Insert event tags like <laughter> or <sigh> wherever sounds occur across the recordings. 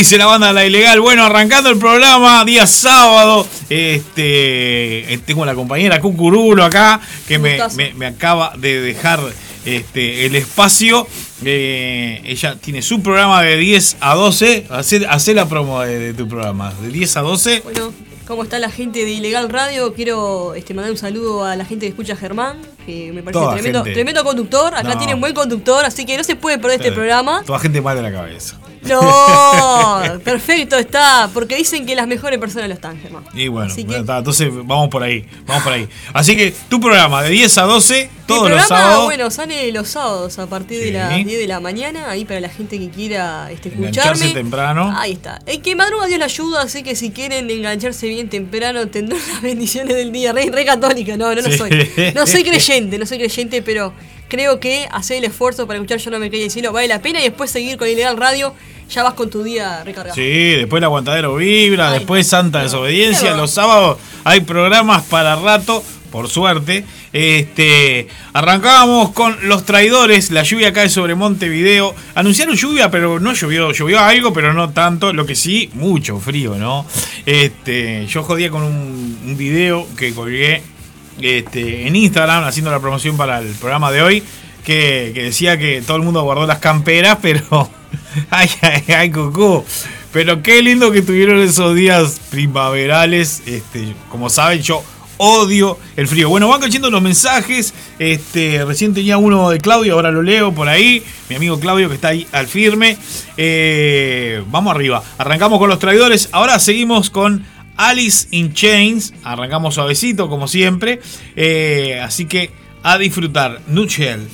dice la banda La Ilegal? Bueno, arrancando el programa, día sábado. Este, eh, tengo la compañera Cucurulo acá que me, acaba de dejar este, el espacio. Eh, ella tiene su programa de 10 a 12. Hacé, la promo de, tu programa, de 10 a 12. Bueno, ¿cómo está la gente de Ilegal Radio? Quiero este, mandar un saludo a la gente que escucha a Germán, que me parece tremendo, tremendo, conductor. Acá tiene un buen conductor, así que no se puede perder este programa. Toda gente mal de la cabeza. No, perfecto está, porque dicen que las mejores personas lo están, Germán. Y bueno, entonces vamos por ahí, vamos por ahí. Así que tu programa de 10 a 12, todos los sábados. Bueno, sale los sábados a partir de las 10 de la mañana, ahí para la gente que quiera este, escucharme. temprano. Ahí está. El que madruga Dios la ayuda, así que si quieren engancharse bien temprano, tendrán <laughs> las bendiciones del día. Rey, re católica, no, no, no soy. No soy <laughs> creyente, no soy creyente, pero creo que hacer el esfuerzo para escuchar Yo no me caí el cielo vale la pena y después seguir con Ilegal Radio, ya vas con tu día recargado. Sí, después el aguantadero vibra, después Santa Desobediencia, los sábados hay programas para rato, por suerte. Este, arrancábamos con los traidores, la lluvia cae sobre Montevideo. Anunciaron lluvia, pero no llovió, llovió algo, pero no tanto, lo que sí, mucho frío, ¿no? Este, yo jodía con un, un video que colgué este, en Instagram haciendo la promoción para el programa de hoy, que, decía que todo el mundo guardó las camperas, <laughs> pero... <laughs> ay, ay, ay, cucú. Pero qué lindo que tuvieron esos días primaverales. Este, como saben, yo odio el frío. Bueno, van cayendo los mensajes. Este, recién tenía uno de Claudio, ahora lo leo por ahí. Mi amigo Claudio que está ahí al firme. Eh, vamos arriba. Arrancamos con los traidores. Ahora seguimos con Alice in Chains. Arrancamos suavecito, como siempre. Eh, así que a disfrutar. Nutshell.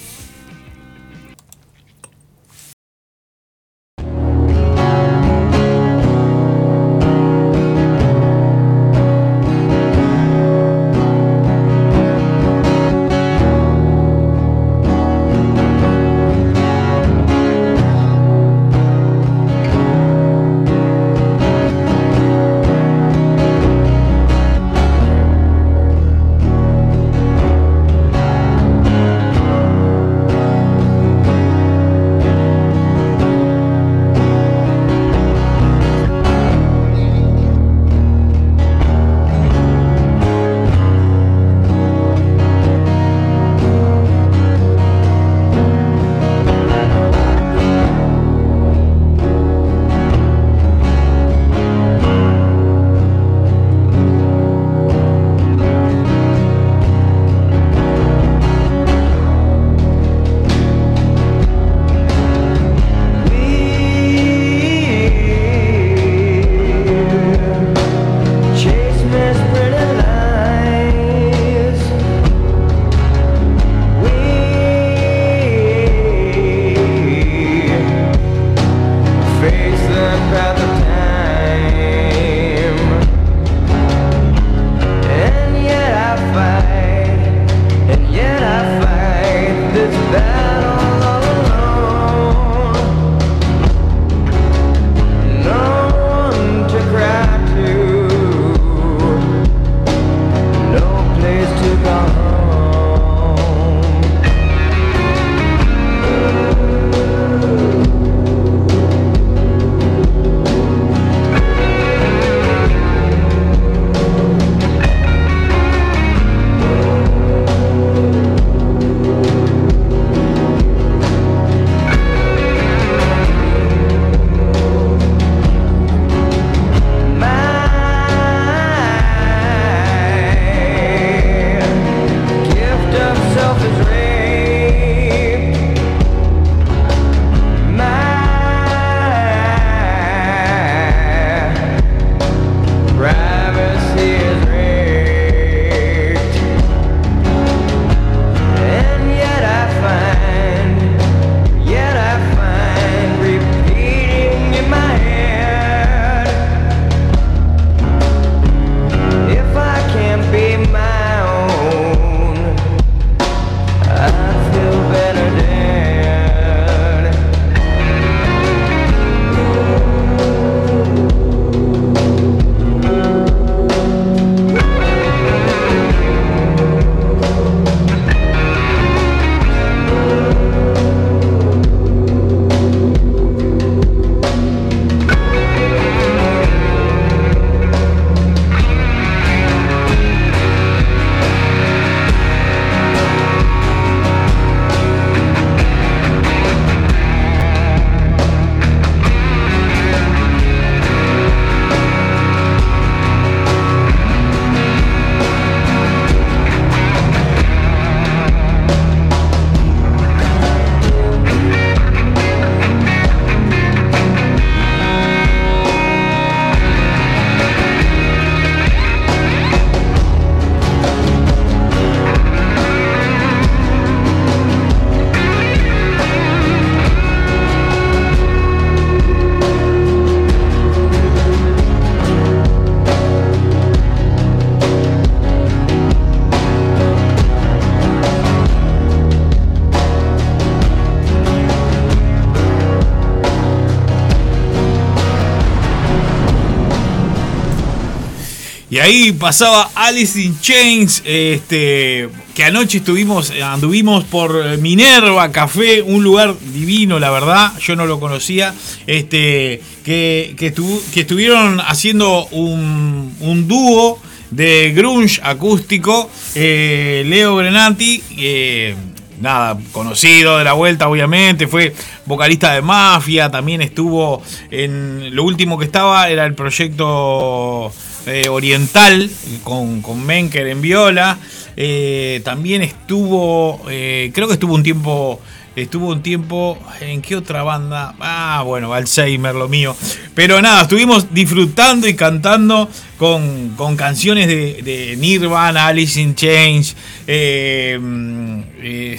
Y ahí pasaba Alice in Chains, este, que anoche estuvimos, anduvimos por Minerva Café, un lugar divino, la verdad, yo no lo conocía, este, que, que, estuvieron haciendo un, dúo de grunge acústico, eh, Leo Grenati, eh, nada, conocido de la vuelta, obviamente, fue vocalista de Mafia, también estuvo en, lo último que estaba era el proyecto eh, oriental con, con, Menker en viola. Eh, también estuvo, eh, creo que estuvo un tiempo, estuvo un tiempo, ¿en qué otra banda? Ah, bueno, Alzheimer, lo mío. Pero nada, estuvimos disfrutando y cantando con, con canciones de, Nirvana, Alice in Chains,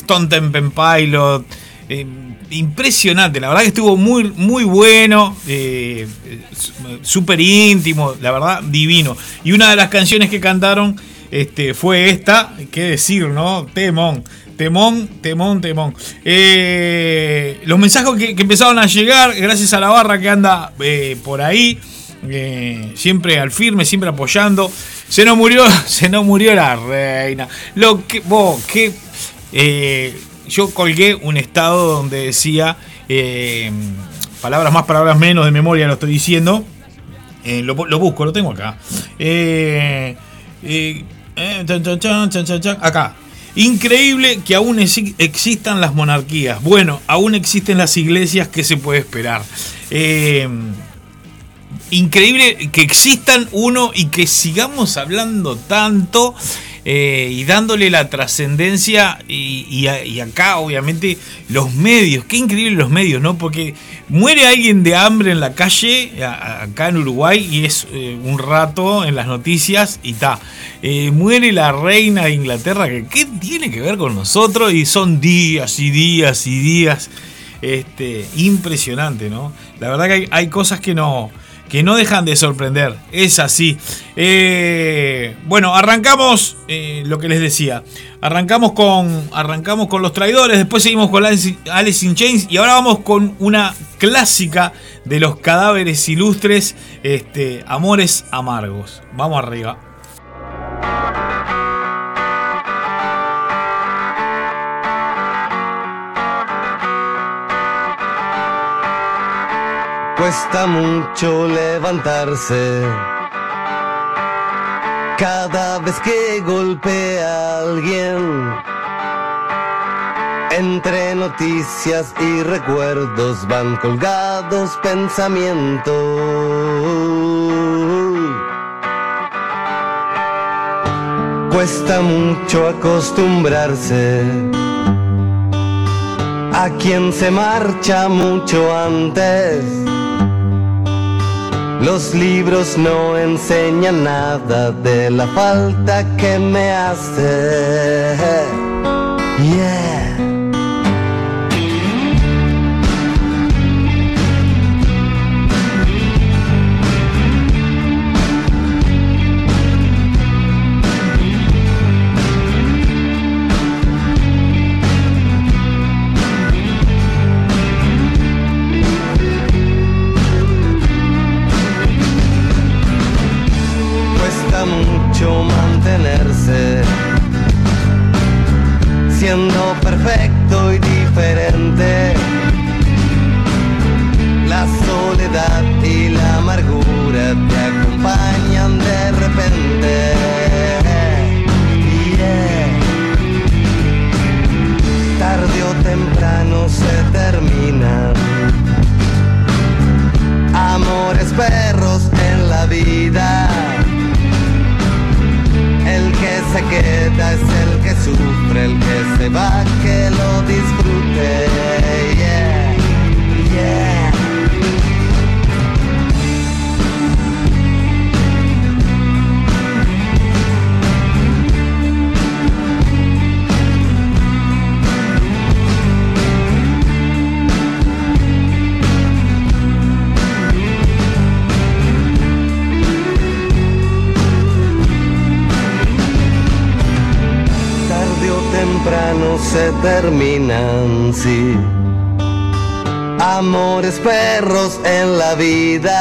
Stone Temple Pilot impresionante, la verdad que estuvo muy, muy bueno, eh, súper íntimo, la verdad, divino. Y una de las canciones que cantaron este, fue esta, qué decir, ¿no? Temón. Temón, temón, temón. Eh, los mensajes que, empezaron a llegar, gracias a la barra que anda eh, por ahí, siempre al firme, siempre apoyando. Se nos murió, <laughs> se nos murió la reina. Lo que, vos, yo colgué un estado donde decía, eh, palabras más, palabras menos, de memoria lo estoy diciendo. Eh, lo, busco, lo tengo acá. acá. Increíble que aún existan las monarquías. Bueno, aún existen las iglesias, ¿qué se puede esperar? Eh, increíble que existan uno y que sigamos hablando tanto eh, y dándole la trascendencia y, acá obviamente los medios, qué increíble los medios, ¿no? Porque muere alguien de hambre en la calle, acá en Uruguay, y es eh, un rato en las noticias y está. Eh, muere la reina de Inglaterra, que ¿qué tiene que ver con nosotros? Y son días y días y días. Este, impresionante, ¿no? La verdad que hay, cosas que no, que no dejan de sorprender. Es así. Eh, bueno, arrancamos eh, lo que les decía. Arrancamos con, arrancamos con los traidores, después seguimos con Alice in Chains y ahora vamos con una clásica de los cadáveres ilustres, este, Amores Amargos. Vamos arriba. Cuesta mucho levantarse. Cada vez que golpea a alguien. Entre noticias y recuerdos van colgados pensamientos. Cuesta mucho acostumbrarse a quien se marcha mucho antes los libros no enseñan nada de la falta que me hace. Sufre, el que se va, que lo disfrute. Se terminan, sí. Amores perros en la vida.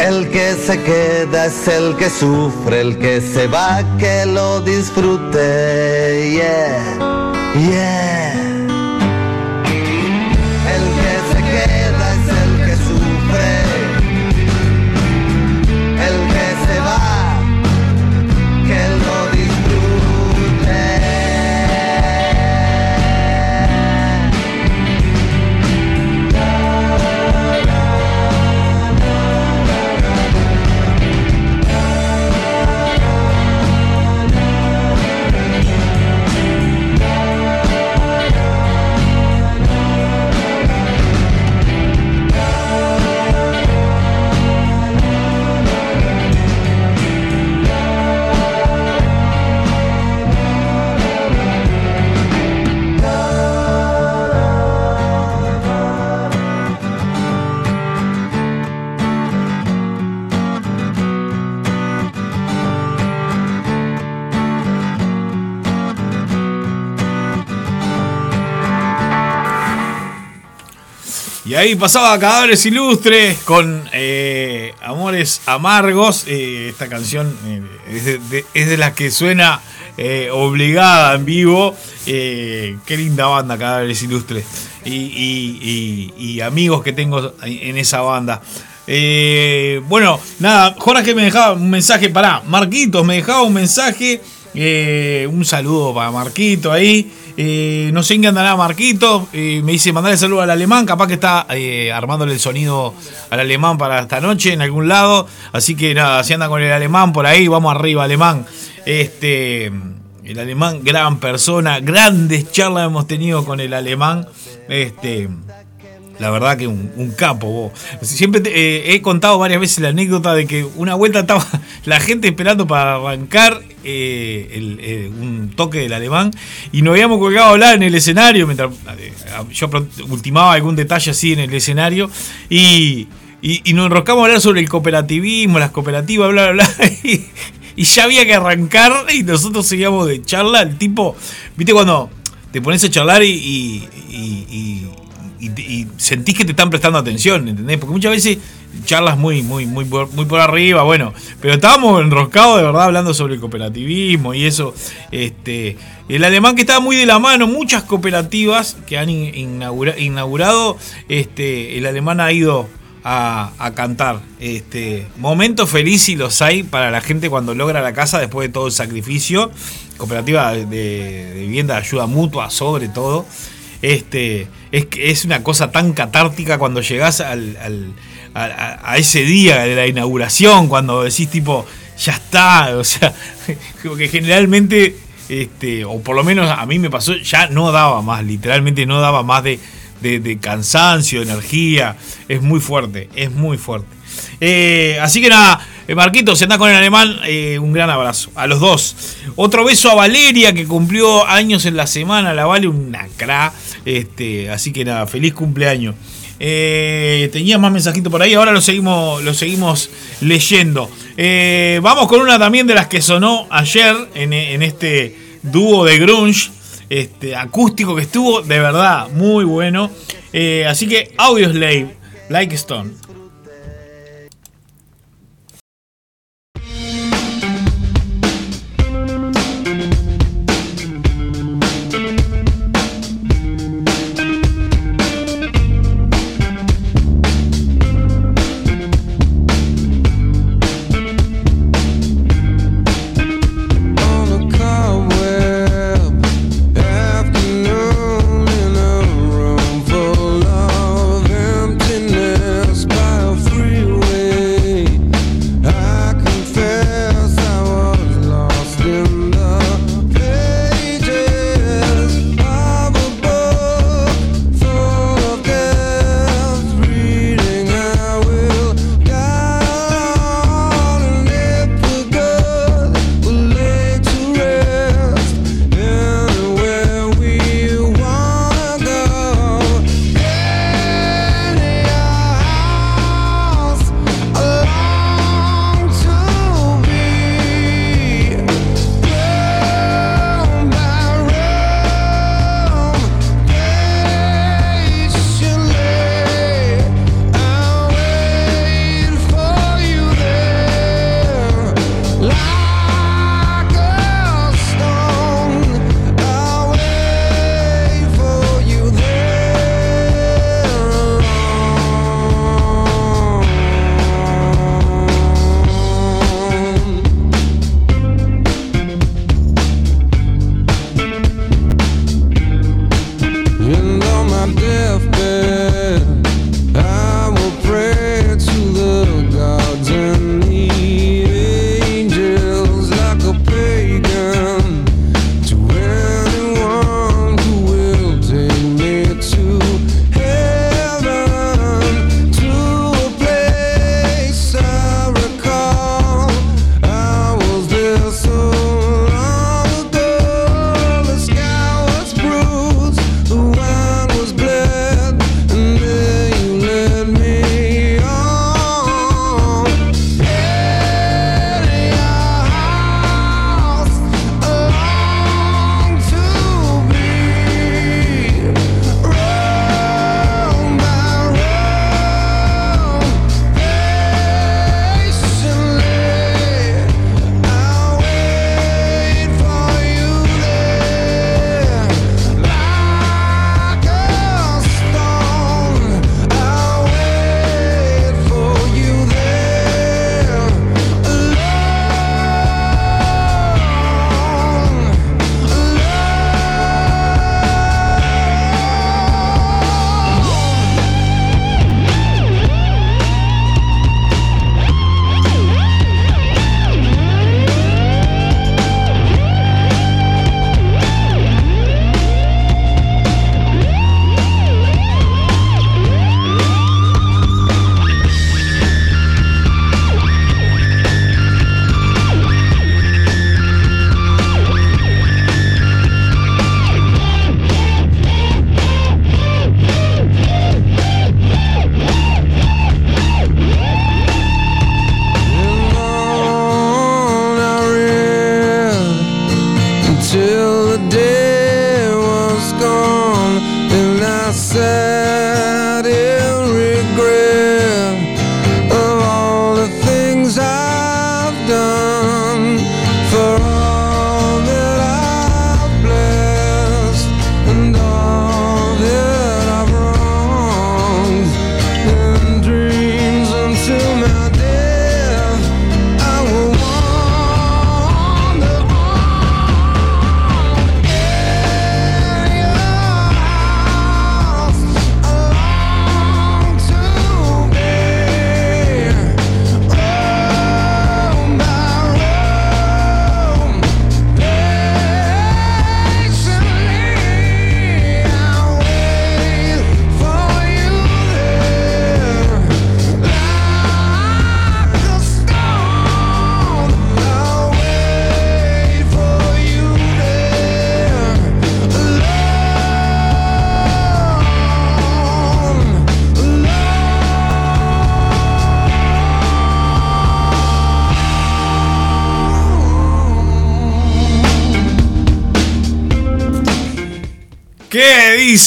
El que se queda es el que sufre, el que se va, que lo disfrute. Yeah, yeah. Ahí pasaba Cadáveres Ilustres con eh, Amores Amargos. Eh, esta canción eh, es, de, las que suena obligada en vivo. qué linda banda, Cadáveres Ilustres. Y, amigos que tengo en esa banda. bueno, nada, Jorge me dejaba un mensaje, para Marquitos me dejaba un mensaje. un saludo para Marquito ahí. Eh, no sé en qué andará Marquito. Eh, me dice mandarle saludo al alemán. Capaz que está eh, armándole el sonido al alemán para esta noche en algún lado. Así que nada, si anda con el alemán por ahí, vamos arriba, alemán. Este. El alemán, gran persona. Grandes charlas hemos tenido con el alemán. Este. La verdad que un, capo. Siempre he contado varias veces la anécdota de que una vuelta estaba <laughs> la gente esperando para arrancar eh, un toque del alemán y nos habíamos colgado a hablar en el escenario mientras yo ultimaba algún detalle así en el escenario y, nos enroscamos a hablar sobre el cooperativismo, las cooperativas, bla, bla, bla. <laughs> Y, ya había que arrancar y nosotros seguíamos de charla. El tipo, viste cuando te pones a charlar y, y, sentís que te están prestando atención, ¿entendés? Porque muchas veces charlas muy, muy, muy, por, arriba, bueno, pero estábamos enroscados de verdad hablando sobre el cooperativismo y eso. Este, el alemán que estaba muy de la mano, muchas cooperativas que han inaugurado, este, el alemán ha ido a, cantar. Este, momentos felices y los hay para la gente cuando logra la casa después de todo el sacrificio. Cooperativa de, vivienda de ayuda mutua, sobre todo. Este, es, es una cosa tan catártica cuando llegás al a, ese día de la inauguración, cuando decís tipo, ya está, <laughs> o sea, que generalmente, este, o por lo menos a mí me pasó, ya no daba más, literalmente no daba más de, cansancio, de energía, es muy fuerte, es muy fuerte. Eh, así que nada, eh, Marquito, si andás con el alemán, eh, un gran abrazo. A los dos. Otro beso a Valeria, que cumplió años en la semana. La vale una cra. Este, así que nada, feliz cumpleaños. Eh, tenía más mensajitos por ahí, ahora lo seguimos, seguimos leyendo. Vamos con una también de las que sonó ayer en, este dúo de grunge este, acústico que estuvo de verdad muy bueno. Así que Audio Slave, Like Stone.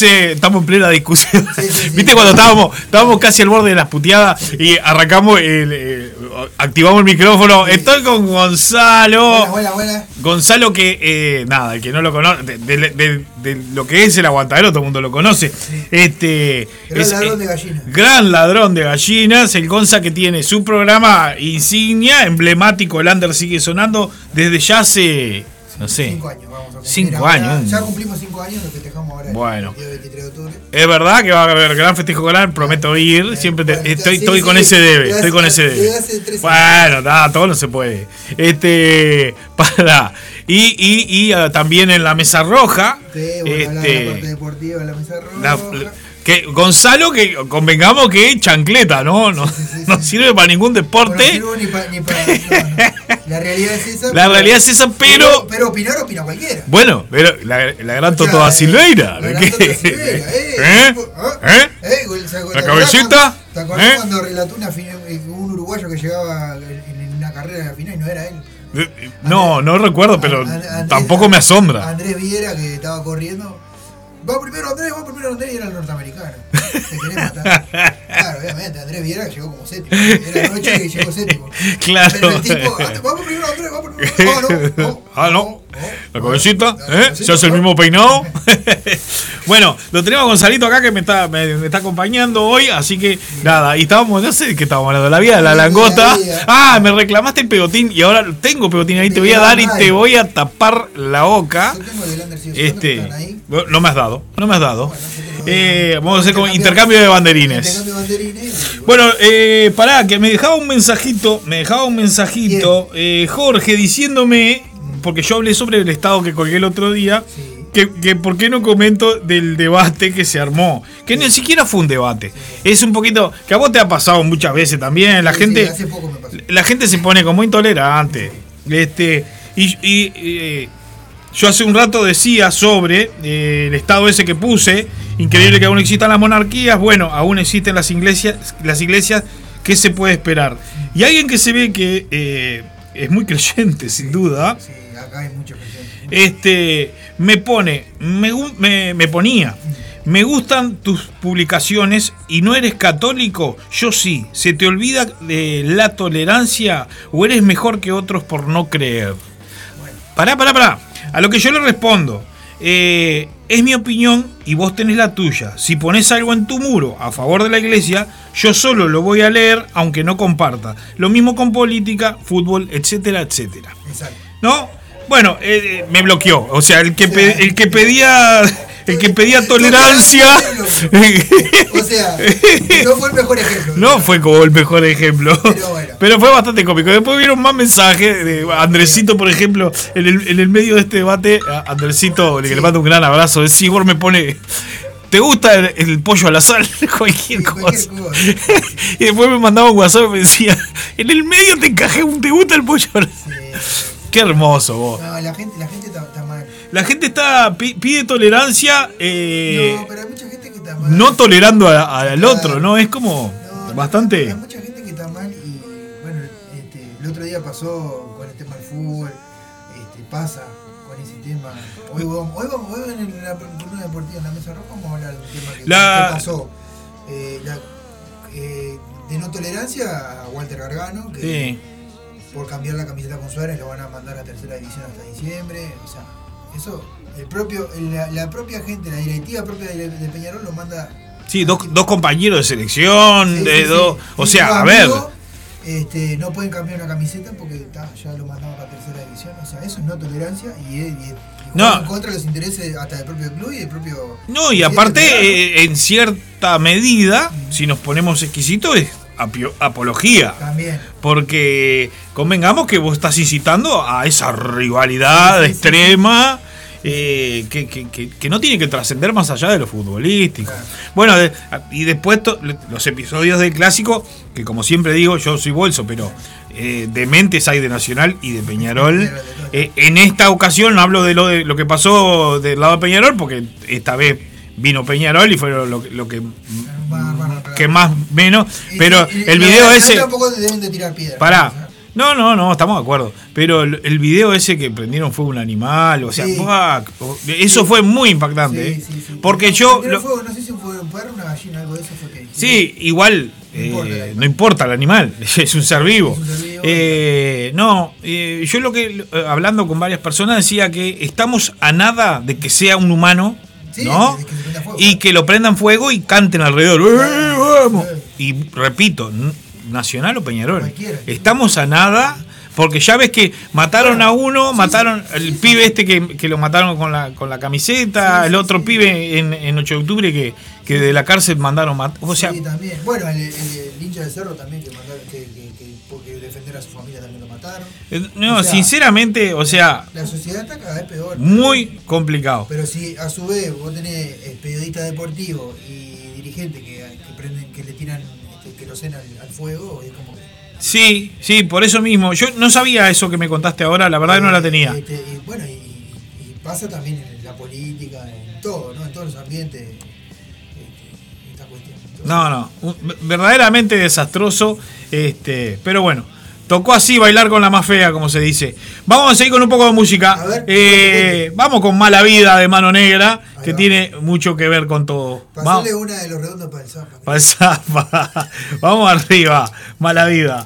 Dice? Estamos en plena discusión. ¿Viste cuando estábamos, estábamos casi al borde de las puteadas y arrancamos, el, eh, activamos el micrófono? Estoy con Gonzalo. Buena, buena, buena. Gonzalo que, eh, nada, el que no lo conoce, de, de- de- de lo que es el aguantadero, todo el mundo lo conoce. Este, Gran ladrón de gallinas. Gran ladrón de gallinas, el Gonza que tiene su programa insignia, emblemático, el Under sigue sonando desde ya hace, no sé, Cinco años, vamos a cumplir Cinco años. Ya cumplimos cinco años, lo festejamos ahora Bueno. el día 23 de octubre. Es verdad que va a haber gran festejo colar, prometo ir. Siempre te- bueno, estoy, sí, estoy sí, con ese debe, estoy con ese debe. Bueno, nada, todo no se puede. Este, <laughs> para. Y, y, y ah, también en la mesa roja. Sí, bueno, de la parte Este, deportiva, la mesa roja. la- que Gonzalo, que convengamos que es chancleta, ¿no? No, no sirve para ningún Bueno, deporte. sirvo ni pa- ni pa- no, no. La realidad es esa. La realidad es esa, pero. Pero opinar opina cualquiera. Bueno, pero la, la gran Toto da Silveira. la ¿de gran Silveira, <laughs> eh, ¿Eh? ¿Eh? Eh, güey, ¿se acuerdan- ¿La ¿te acordás cabecita? ¿Te acordás ¿Eh? cuando relató una eh, un uruguayo que llegaba en, una carrera de la final y no era él? No, no recuerdo, pero tampoco me asombra. Andrés Viera que estaba corriendo. Va primero Andrés, va primero Andrés y era el norteamericano. Te querés matar. Claro, obviamente, Andrés Viera llegó como séptimo. Era noche que llegó séptimo. <laughs> Claro. Pero el tipo, "Ah, vamos primero Andrés, vamos primero. Ah, no, no, <laughs> Ah, no. La cabecita, ¿eh? Se hace el mismo peinado. <laughs> bueno, lo tenemos a Gonzalito acá que me está, me, me está acompañando hoy, así que nada, y estábamos, no sé de qué estábamos hablando, la vida de la Sí, langota. la vida. Ah, me reclamaste el pegotín y ahora tengo pegotín ahí, te voy a dar y te voy a tapar la boca. Este, no me has dado, no me has dado. Eh, vamos a hacer como Intercambio- de banderines. Bueno, eh, pará, que me dejaba un mensajito, me dejaba un mensajito, eh, Jorge, diciéndome, porque yo hablé sobre el estado que colgué el otro día, Sí. que, que por qué no comento del debate que se armó, que ni siquiera fue un debate, es un poquito, que a vos te ha pasado muchas veces también, la gente, hace poco me pasó. la gente se pone como intolerante, este, y, y, eh, yo hace un rato decía sobre eh, el estado ese que puse, increíble que aún existan las monarquías, bueno, aún existen las iglesias, las iglesias, ¿qué se puede esperar? Y alguien que se ve que eh, es muy creyente, sin duda, Sí, acá hay muchos presentes. este, me pone, me, me, me ponía, me gustan tus publicaciones y no eres católico, yo sí, ¿se te olvida de la tolerancia o eres mejor que otros por no creer? Pará, pará, pará. A lo que yo le respondo, eh, es mi opinión y vos tenés la tuya. Si pones algo en tu muro a favor de la iglesia, yo solo lo voy a leer aunque no comparta. Lo mismo con política, fútbol, etcétera, etcétera. Exacto. ¿No? Bueno, eh, me bloqueó. O sea, el que, pe- el que pedía. El que pedía tolerancia. O sea, no fue el mejor ejemplo. No fue como el mejor ejemplo. Pero bueno. Pero fue bastante cómico. Después vieron más mensajes de Andresito, por ejemplo, en el, en el medio de este debate. Andresito, le le mando un gran abrazo. De Sigor me pone. ¿Te gusta el, el pollo a la sal? <laughs> Cualquier Sí, cosa. cualquier cosa. <laughs> y después me mandaba un WhatsApp y me decía: En el medio te encajé un ¿te gusta el pollo a la sal? Qué hermoso vos. No, la gente, la gente está, está mal. La gente está pi- pide tolerancia, eh, No, pero hay mucha gente que está mal. no tolerando a- al otro, ¿no? Es como No, bastante. Hay mucha gente que está mal y bueno, este, el otro día pasó con el tema del fútbol, este, pasa con ese tema Hoy vamos, hoy vamos, hoy en la columna deportiva en la mesa roja vamos a hablar de un tema que, La- que pasó. Eh, la- eh, de no tolerancia a Walter Gargano, que Sí. Por cambiar la camiseta con Suárez lo van a mandar a tercera división hasta diciembre. O sea, eso, el propio, la, la propia gente, la directiva propia de, de Peñarol lo manda. Sí, dos, dos compañeros de selección, Sí, de sí, sí. dos. O sea, a ver. Este, no pueden cambiar una camiseta porque ta, ya lo mandaron para tercera división. O sea, eso es no tolerancia y, es- y, No. en contra de los intereses hasta del propio club y del propio. No, y aparte, eh, en cierta medida, si nos ponemos exquisitos, es apología. También. Porque convengamos que vos estás incitando a esa rivalidad Sí, sí, sí, extrema eh, que, que- que- que no tiene que trascender más allá de lo futbolístico. Claro. Bueno, de- y después to- los episodios del clásico, que como siempre digo, yo soy bolso, pero eh, de mentes hay de Nacional y de Peñarol. <laughs> Eh, en esta ocasión no hablo de lo, de lo que pasó del lado de Peñarol, porque esta vez vino Peñarol y fue lo, lo- lo que, más menos. Pero y- y el video de ese... Tampoco deben de tirar. Pará. Sea, No, no, no, estamos de acuerdo. Pero el, el video ese que prendieron fue un animal, o sea, Sí. eso fue muy impactante. sí, ¿eh? Porque yo. lo- fuego, no sé si fue un perro, una gallina, algo de eso fue que. sí, igual. No eh, importa el animal. no importa el animal, <laughs> es un ser vivo. Un ser vivo. Eh, no, eh, yo lo que, hablando con varias personas, decía que estamos a nada de que sea un humano, Sí, ¿no? que fuego. Y que lo prendan fuego y canten alrededor. ¡Eh, vamos! Y repito, Nacional o Peñarol. Estamos a nada. Porque ya ves que mataron a uno, mataron el pibe este que, que lo mataron con la, con la camiseta, el otro pibe en, en 8 de octubre que, que de la cárcel mandaron matar. O sea, sí, también. Bueno, el, el, el hincha de cerro también que mandaron, que, que, que porque defender a su familia también lo mataron. eh, no, O sea, sinceramente, o sea, La sociedad está cada vez peor. muy complicado. Pero si a su vez vos tenés eh, periodistas deportivos y dirigentes que, que prenden, que le tiran este, queroseno al, al fuego, es como que. Sí, sí, por eso mismo. Yo no sabía eso que me contaste ahora, la verdad que no la tenía. Este, y bueno, y, y pasa también en la política, en todo, ¿no? En todos los ambientes. este, esta cuestión. No, no, un- verdaderamente desastroso. Este, pero bueno, tocó así bailar con la más fea, como se dice. Vamos a seguir con un poco de música. Ver. Eh, vamos con Mala Vida de Mano Negra, Ahí que va. tiene mucho que ver con todo. Vamos, Pasale una de los redondos para el zapa. para el zapa. <laughs> Vamos arriba, Mala Vida.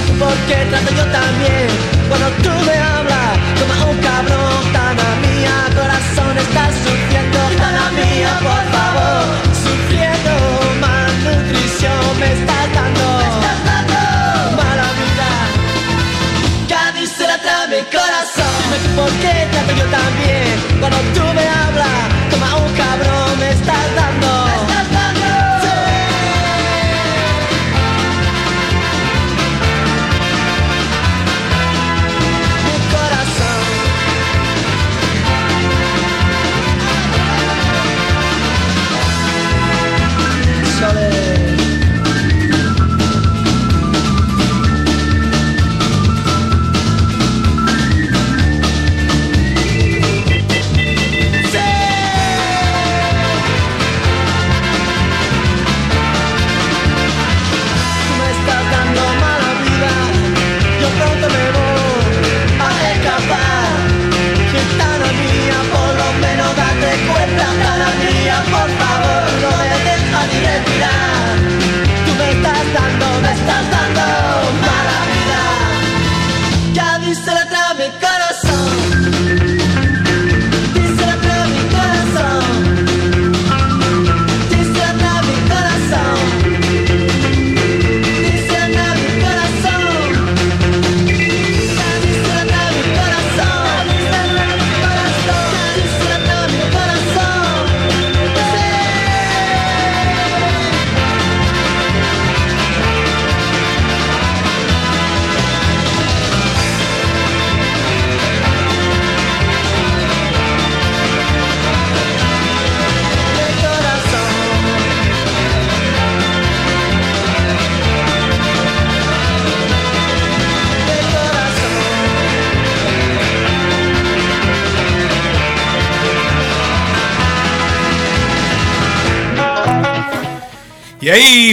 Dime tú por qué trato yo también. Cuando tú me hablas, como un cabrón. Gitana mía, corazón, estás sufriendo. Gitana mía, por favor, sufriendo malnutrición. Me estás dando, mala vida. Cádiz se la trae mi corazón. Dime tú por qué trato yo también. Cuando tú me hablas, toma un cabrón, me estás dando.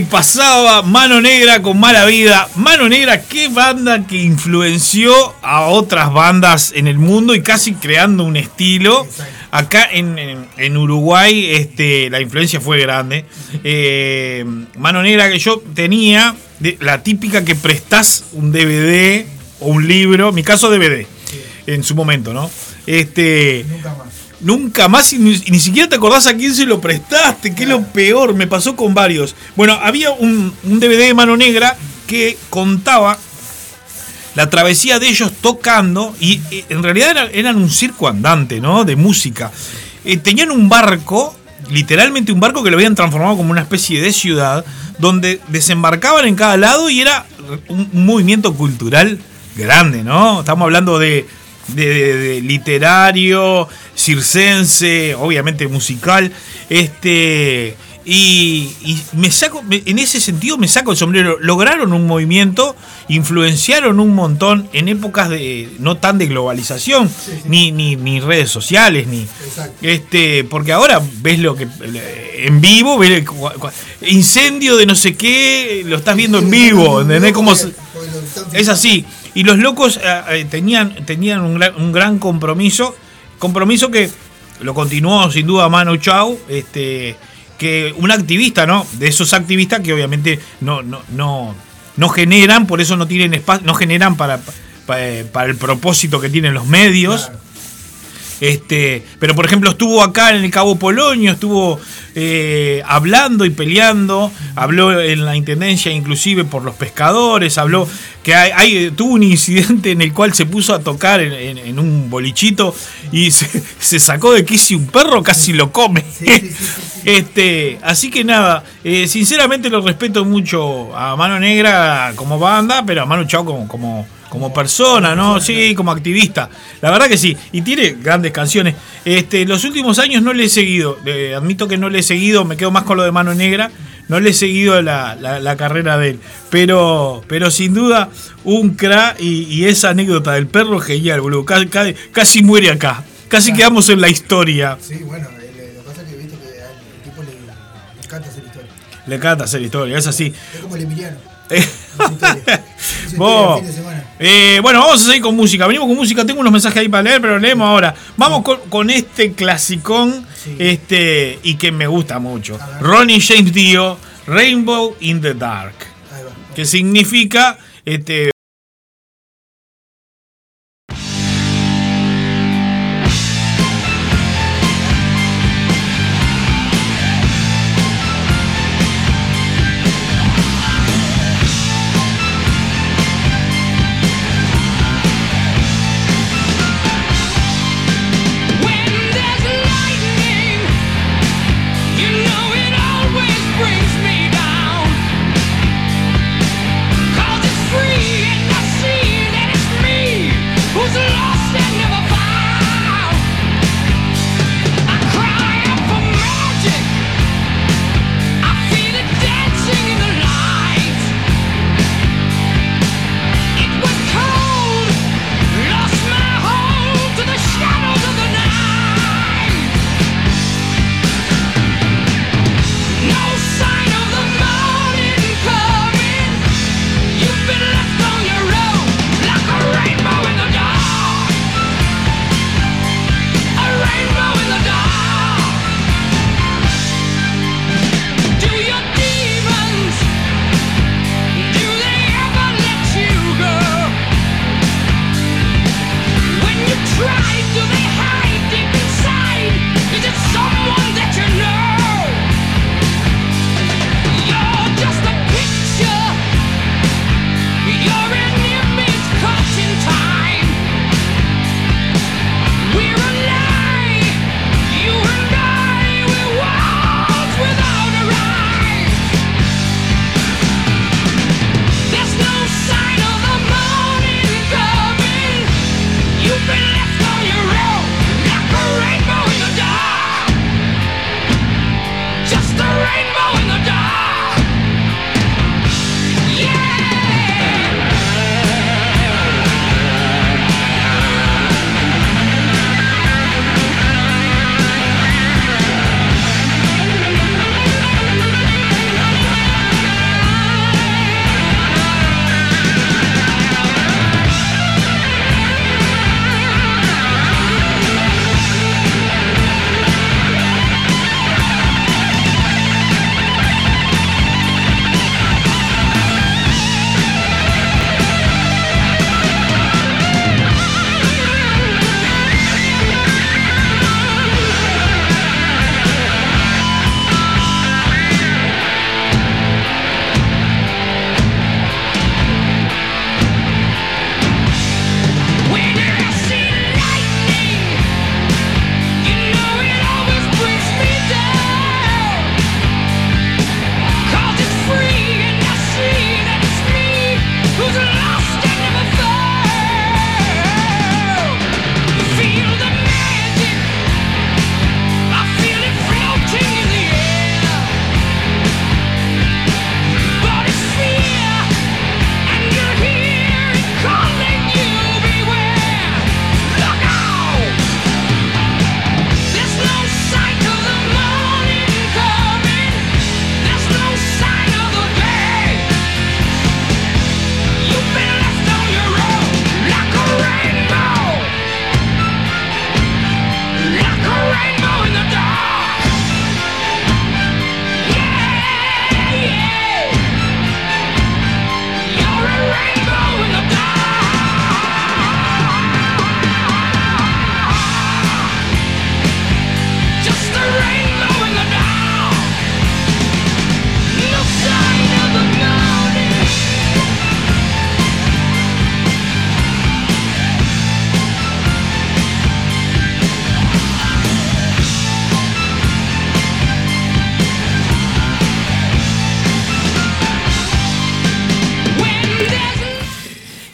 Pasaba Mano Negra con Mala Vida. Mano Negra, qué banda que influenció a otras bandas en el mundo y casi creando un estilo. Acá en, en- en Uruguay este, la influencia fue grande. Eh, Mano Negra que yo tenía, de- la típica que prestás un DVD o un libro, mi caso DVD, en su momento, ¿no? Este, Nunca más. Nunca más y ni, ni siquiera te acordás a quién se lo prestaste, que es lo peor, me pasó con varios. Bueno, había un, un DVD de mano negra que contaba la travesía de ellos tocando y eh, en realidad era- eran un circo andante, ¿no? De música. Eh, tenían un barco, literalmente un barco que lo habían transformado como una especie de ciudad, donde desembarcaban en cada lado y era un, un movimiento cultural grande, ¿no? Estamos hablando de, de- de- de literario, circense, obviamente musical, este y, y me saco, en ese sentido me saco el sombrero. Lograron un movimiento, influenciaron un montón en épocas de no tan de globalización, ni, ni, ni redes sociales, ni Exacto. este, porque ahora ves lo que en vivo, ves el incendio de no sé qué, lo estás viendo en vivo, ¿entendés? Como es así. Y los locos eh, eh, tenían, tenían un, gran, un gran compromiso. Compromiso que lo continuó sin duda Manu Chao. Este, que un activista, ¿no? De esos activistas que obviamente no, no, no, no generan, por eso no tienen espacio, no generan para, pa- eh, para, el propósito que tienen los medios. Este, pero por ejemplo estuvo acá en el Cabo Polonio, estuvo eh, hablando y peleando, habló en la intendencia inclusive por los pescadores, habló que hay, hay- tuvo un incidente en el cual se puso a tocar en, en- en un bolichito y <laughs> se, se sacó de que si un perro casi lo come. Sí, sí, sí, sí, sí. <laughs> Este, así que nada, eh, sinceramente lo respeto mucho a Mano Negra como banda, pero a Manu Chao como, como, como persona, ¿no? Sí, como activista. La verdad que sí. Y tiene grandes canciones. Este, los últimos años no le he seguido. eh, admito que no le he seguido, me quedo más con lo de Mano Negra. No le he seguido la, la- la carrera de él. Pero, pero sin duda, un cra y, y esa anécdota del perro genial, boludo. Ca- ca- Casi, muere acá. Casi quedamos en la historia. Sí, bueno, lo que pasa es que he visto que al tipo le, le encanta hacer historia. Le encanta hacer historia, es así. Es como el Emiliano. <laughs> Historia. <laughs> Historia Eh, bueno, vamos a seguir con música. Venimos con música. Tengo unos mensajes ahí para leer, pero leemos ahora. Vamos con, con este clasicón Sí. este, y que me gusta mucho. Ronnie James Dio, Rainbow in the Dark. Que significa este,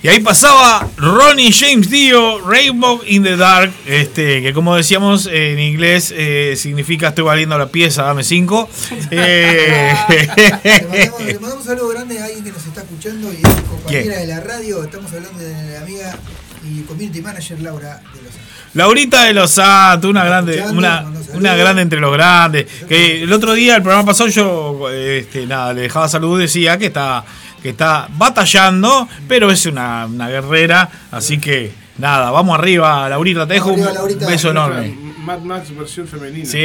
Y ahí pasaba Ronnie James Dio, Rainbow in the Dark, este, que como decíamos en inglés eh, significa estoy valiendo la pieza, dame cinco. <laughs> Eh, Le mandamos, le mandamos un saludo grande a alguien que nos está escuchando y es compañera ¿Quién? de la radio. Estamos hablando de la amiga y community manager Laura de Los Ángeles. Laurita de los Santos, una grande, una, una grande entre los grandes. Que el otro día, el programa pasado, yo este, nada, le dejaba salud, decía que está, que está batallando, pero es una, una guerrera, así que nada, vamos arriba, Laurita, te dejo Arriba, un Laurita. beso enorme. Mad Max versión femenina. Sí,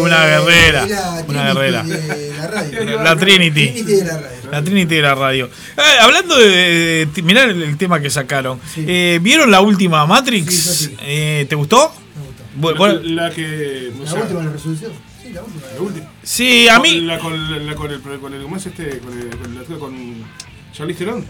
una guerrera, la una Trinity guerrera. de la radio. La Trinity. Trinity de la radio. La Trinity de la radio. Eh, hablando de, de- de- mirá el, el tema que sacaron. Sí. Eh, ¿Vieron la última Matrix? Sí, yo sí. Eh, ¿Te gustó? Me gustó. Bueno, La que. o La sea, última la resolución. Sí, la última. la última. sí, a mí. La con, la con el. Con el ¿Cómo es este? Con el. Con, el, con Charlize Theron.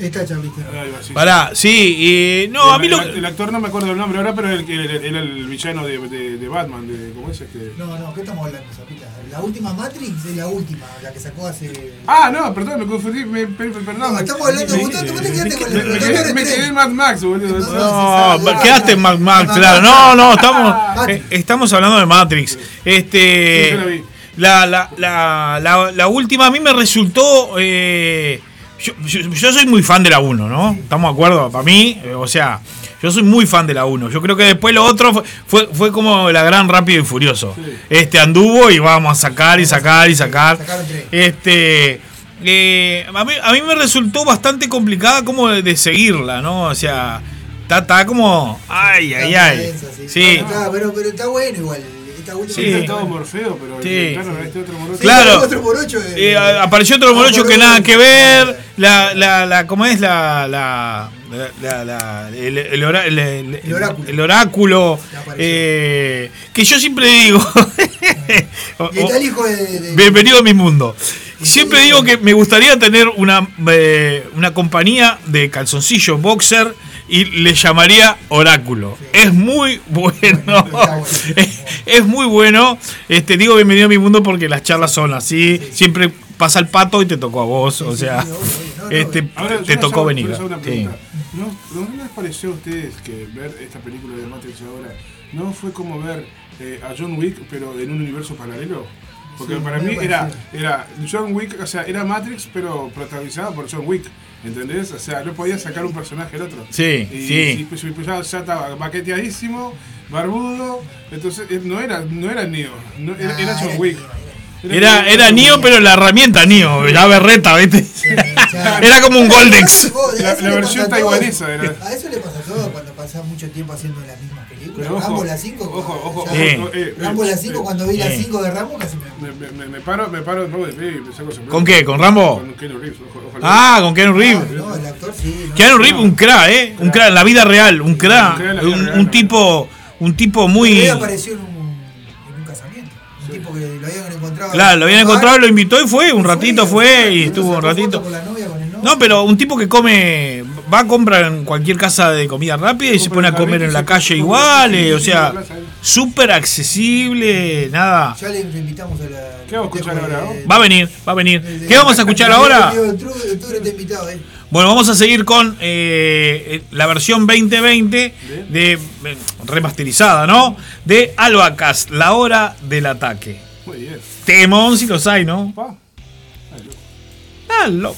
Va, sí. Pará, sí, y no, a mí el, lo el- el actor no me acuerdo el nombre ahora, pero el, el- el- era el villano de, de, de Batman. De, ¿Cómo es este? No, no, ¿qué estamos hablando, Zapita? La última Matrix es la última, la que sacó hace. Ah, no, perdón, me confundí. Me, me- perdón. No, estamos hablando. me, vos te- vos te quedaste con me, el me quedé, me quedé en Mad Max, boludo. No, No, quedaste en Mad Max, claro. No, no, estamos, eh, estamos hablando de Matrix. Sí, yo Este. la vi. La, la, la, la, la última a mí me resultó. eh, yo, yo- yo soy muy fan de la 1, ¿no? ¿Estamos de acuerdo? Para mí, eh, o sea, yo soy muy fan de la 1. Yo creo que después lo otro fue, fue, fue como la gran Rápido y Furioso. Sí. Este anduvo y vamos a sacar y sacar y sacar. Este. eh, a, mí, a mí me resultó bastante complicada como de, de seguirla, ¿no? O sea, está, está como. Ay, ay, ay. Sí. Pero, pero está bueno igual. Esta última Sí. Morfeo, pero Sí. este otro morocho. Sí, Claro. otro eh, Eh, apareció otro morocho que nada que ver. La, la, la, ¿cómo es la, la, la, la- el, el ora- el- el- El oráculo. el oráculo, apareció. eh, que yo siempre digo, o- <laughs> Y está o- el hijo de. de- bienvenido a mi mundo. Siempre digo que me gustaría tener una, eh, una compañía de calzoncillos boxer y le llamaría Oráculo. Es muy <laughs> bueno. Es, <laughs> es muy bueno. Este, digo bienvenido a mi mundo porque las charlas son así. Siempre pasa el pato y te tocó a vos. o sí, sea. No, no, este, Ahora, te tocó hago- venir. ¿No, ¿No les pareció a ustedes que ver esta película de Matrix ahora no fue como ver eh, a John Wick, pero en un universo paralelo? Porque Sí, para mí era, era John Wick, o sea, era Matrix, pero protagonizada por John Wick. ¿Entendés? O sea, no podía sacar un personaje al otro. Sí, y, sí. y, pues, pues, ya, ya estaba baqueteadísimo, barbudo. Entonces, eh, no era, no era Neo, no, era, era Ah, John era Wick. Neo, Era, era Nio, pero la herramienta Nio, la berreta, ¿viste? Era como un Goldex. La- la versión taiwanesa era. A eso le pasa todo cuando pasás mucho tiempo haciendo mismas películas. Pero ojo, Rambo la 5. ojo, ojo, ojo, eh, Rambo la eh, 5, eh, cuando vi la Sí. 5 de Rambo casi me. Me, me, me, paro, me paro, de pie y me saco. ¿Con qué? ¿Con Rambo? Con Keanu Reeves, ojo- ojalá. Ah, con Keanu Reeves. No, el actor sí. no. Keanu Reeves, un crack, ¿eh? Un crack en la vida real, un crack. Un crack en la vida Un, real, un ¿no? tipo, un tipo muy. apareció en un, en un casamiento. Un tipo que lo habían encontrado. Claro, lo habían encontrado, lo invitó y fue, un ratito fue y estuvo un ratito. No, pero un tipo que come, va a comprar en cualquier casa de comida rápida y se pone a comer en la calle igual, eh, o sea, súper accesible, nada. Ya le invitamos a la. ¿Qué vamos a escuchar ahora, de- Va a venir, va a venir. de- ¿Qué vamos a escuchar de- ahora? eh. Bueno, vamos a seguir con eh, la versión 2020 de eh, remasterizada, ¿no? De Albacas, la hora del ataque. Muy bien. Temón si los hay, ¿no? Ah, loco.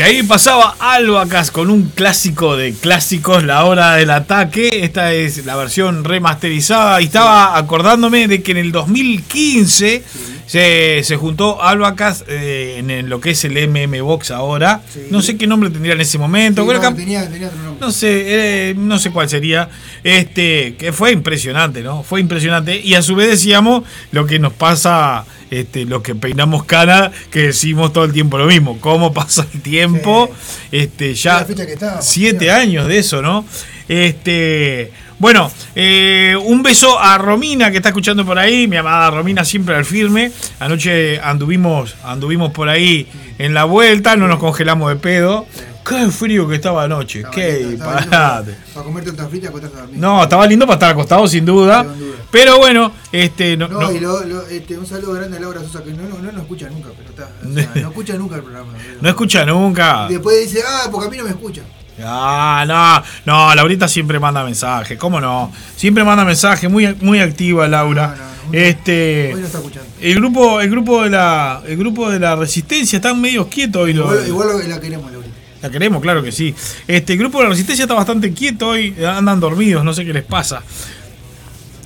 Y ahí pasaba Albacas con un clásico de clásicos, La Hora del Ataque. Esta es la versión remasterizada. Y estaba acordándome de que en el 2015 se, se juntó Albacas eh, en lo que es el MM Box ahora. Sí. No sé qué nombre tendría en ese momento. Sí, Creo no, que- tenía, tenía otro nombre. no sé, eh, no sé cuál sería. Este, que fue impresionante, ¿no? Fue impresionante. Y a su vez decíamos lo que nos pasa, este, los que peinamos cana, que decimos todo el tiempo lo mismo. Cómo pasa el tiempo. Este, ya siete años de eso, ¿no? Este. Bueno, eh, un beso a Romina que está escuchando por ahí, mi amada Romina siempre al firme. Anoche anduvimos, anduvimos por ahí en la vuelta, no nos congelamos de pedo. Qué frío que estaba anoche, Estaba qué lindo, estaba. Para, para comer torta frita acostarte a dormir. No, estaba lindo para estar acostado sin duda. Pero bueno, este no, No, no- y lo, lo- este, un saludo grande a Laura Sosa que no, no, no escucha nunca, pero está. o sea, <laughs> no escucha nunca el programa. no escucha nunca. Y después dice, ah, porque a mí no me escucha. Ah, no, no, Laurita siempre manda mensaje, ¿cómo no? Siempre manda mensaje, muy, muy activa Laura. No, no, no. este Hoy no está escuchando. el grupo, el grupo de la, el grupo de la resistencia están medio quietos hoy. Igual, igual la queremos, Laurita. La queremos, claro que sí. Este grupo de la resistencia está bastante quieto hoy, andan dormidos, no sé qué les pasa.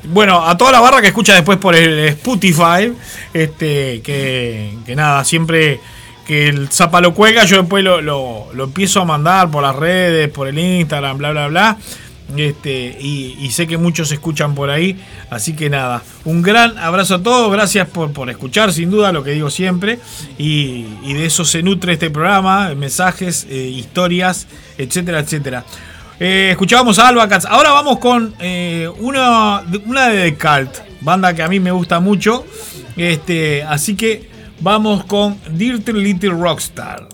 Bueno, a toda la barra que escucha después por el Spotify, este, que, que nada, siempre que el zapa lo cuelga, yo después lo, lo- lo empiezo a mandar por las redes, por el Instagram, bla, bla, bla. Este, y, sé que muchos escuchan por ahí, así que nada, un gran abrazo a todos, gracias por, por escuchar, sin duda, lo que digo siempre, y, de eso se nutre este programa, mensajes, eh, historias, etcétera, etcétera. Eh, escuchábamos a Alba Cats. Ahora vamos con eh, una, una de The Cult, banda que a mí me gusta mucho. Este, así que vamos con Dirty Little Rockstar.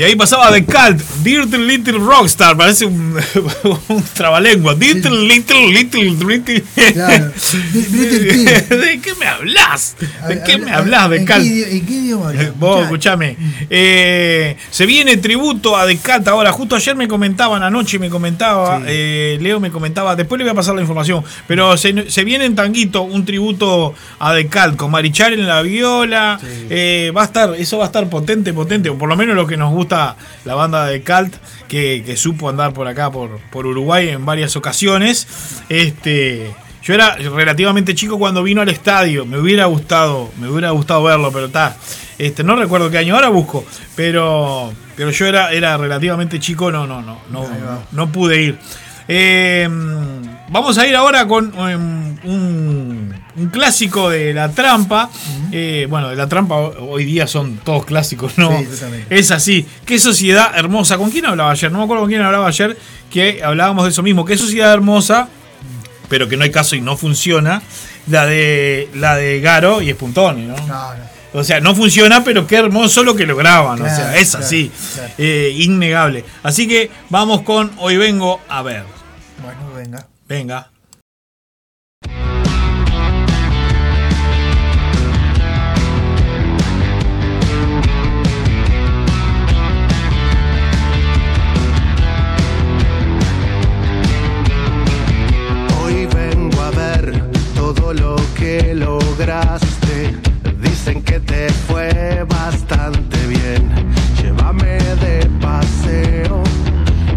Y ahí pasaba de Cult, Dirty Little Rockstar, parece un, <laughs> un trabalengua. Dirty Little Little Little. Claro. Di- Little Kid. ¿De qué me hablas? ¿De qué me hablas de ¿en qué Cult? ¿En qué idioma? Vos, escuchame. Eh, se viene tributo a Decat ahora. Justo ayer me comentaban, anoche me comentaba, eh, Leo me comentaba, después le voy a pasar la información. Pero se, se viene en Tanguito un tributo a Decat con Marichal en la viola. Eh, va a estar, eso va a estar potente, potente. O por lo menos lo que nos gusta la banda de Calt, que, que supo andar por acá, por, por Uruguay en varias ocasiones. Este. Yo era relativamente chico cuando vino al estadio. Me hubiera gustado, me hubiera gustado verlo, pero está. Este, no recuerdo qué año, ahora busco. Pero, pero yo era, era relativamente chico, no, no, no, no, no pude ir. Eh, vamos a ir ahora con um, un, un clásico de la trampa. Eh, bueno, de la trampa ho- hoy día son todos clásicos, ¿no? Sí. Es así. Qué sociedad hermosa. ¿Con quién hablaba ayer? No me acuerdo con quién hablaba ayer. Que hablábamos de eso mismo. Qué sociedad hermosa pero que no hay caso y no funciona, la de la de Garo y Espuntoni, ¿no? No, no. O sea, no funciona, pero qué hermoso lo que lograban. o Claro, sea, es claro, así. claro. eh, innegable. Así que vamos con Hoy vengo a ver. Bueno, venga. Venga. Hoy vengo a ver todo lo que lograste. Dicen que te fue bastante bien. Llévame de paseo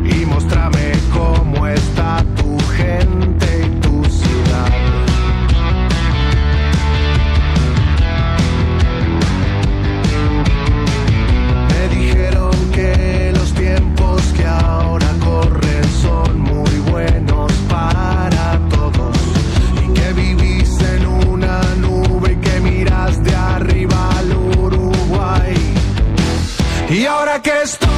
y muéstrame cómo está tu gente Y ahora que estoy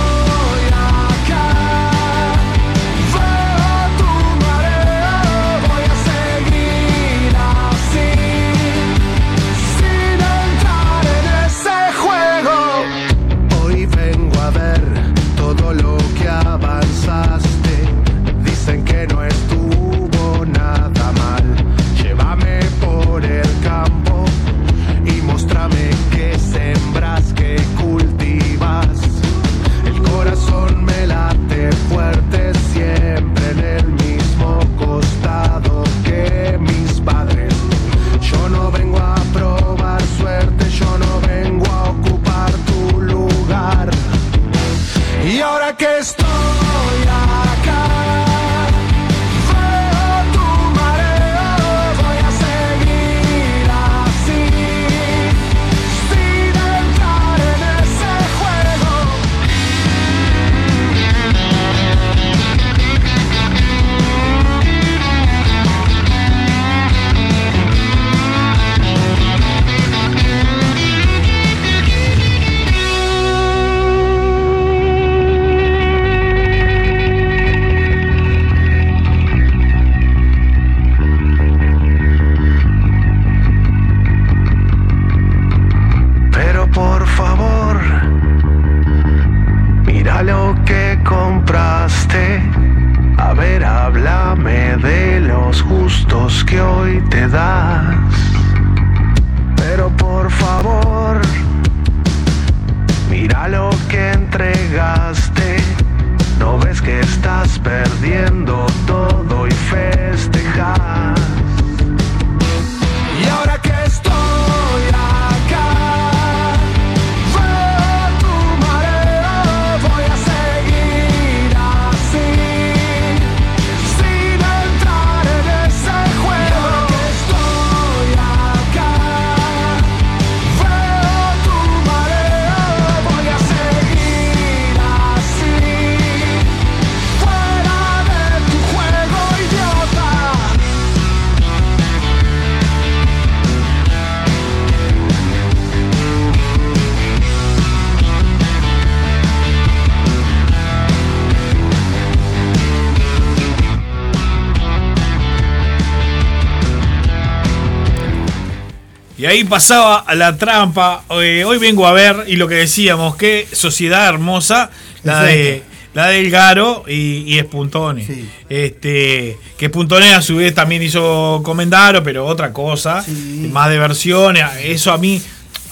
Pasaba a la trampa. Eh, hoy vengo a ver, y lo que decíamos, qué sociedad hermosa, la de la del Garo y, y Espuntone. Sí. Este, que Espuntone a su vez también hizo Comendaro, pero otra cosa, Sí. más de versiones. Eso a mí,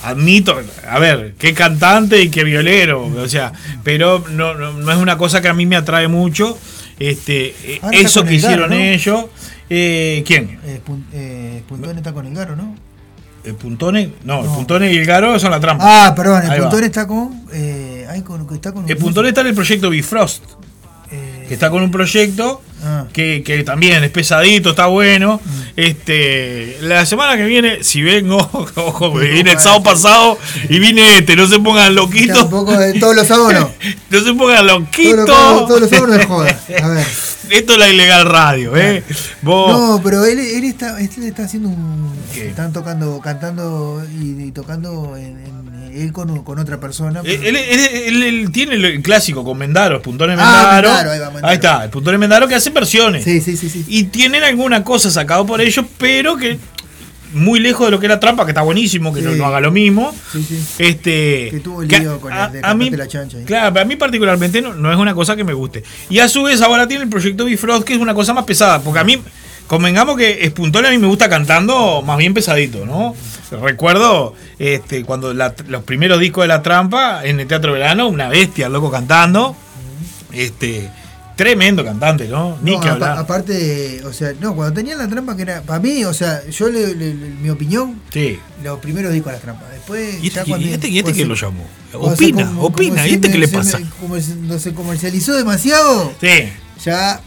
admito, a ver, qué cantante y qué violero, o sea, pero no, no, no es una cosa que a mí me atrae mucho. Este, eh, Ahora eso que el Garo, hicieron ¿no? ellos. Eh, ¿Quién? Eh, Pun- eh, está con el Garo, ¿no? ¿El Puntone? No, el No. Puntone y el Garo son la trampa. Ah, perdón, el Ahí va. Puntón está con. Eh, ay, con, que está con El Puntone está en el proyecto Bifrost, eh, que está con un proyecto ah, que, que también es pesadito, está bueno. Este, la semana que viene, si vengo, <laughs> ojo, me vine el sábado pasado y vine este, no se pongan loquitos. Tampoco de todos los sábados no. <laughs> No se pongan loquitos. todos los sábados de joda. A ver. <laughs> Esto es la ilegal radio, ¿eh? Vos, No, pero él, él está, él está haciendo un. ¿Qué? Están tocando, cantando y, y tocando en, en- él con, con otra persona. Él, pero- él- él- él- él tiene el clásico con Mendaro, Puntones Ah, Mendaro. Mendaro, ahí va, Mendaro. está, el Puntones Mendaro que hace versiones. Sí, sí, sí, sí. Y tienen alguna cosa sacado por ellos, pero que muy lejos de lo que era trampa, que está buenísimo, que Sí. no, no haga lo mismo. Sí, sí. Este, Que tuvo el que lío con el de Cantante la Chancha ahí. Claro, pero a mí particularmente no, no es una cosa que me guste. Y a su vez ahora tiene el proyecto Bifrost, que es una cosa más pesada, porque a mí, convengamos que Espuntón a mí me gusta cantando más bien pesadito, ¿no? Recuerdo este, cuando la- los primeros discos de La Trampa en el Teatro Verano, una bestia, el loco cantando. Este, tremendo cantante, ¿no? Ni No, que hablar. aparte, o sea, no, cuando tenían la trampa que era, para mí, o sea, yo le, le- le- mi opinión, Sí. los primeros discos la trampa. Después, ¿Y este, ya y este, y este lo llamó? Opina, como- opina. como ¿Y este qué me- le pasa? como no se comercializó demasiado, Sí. ya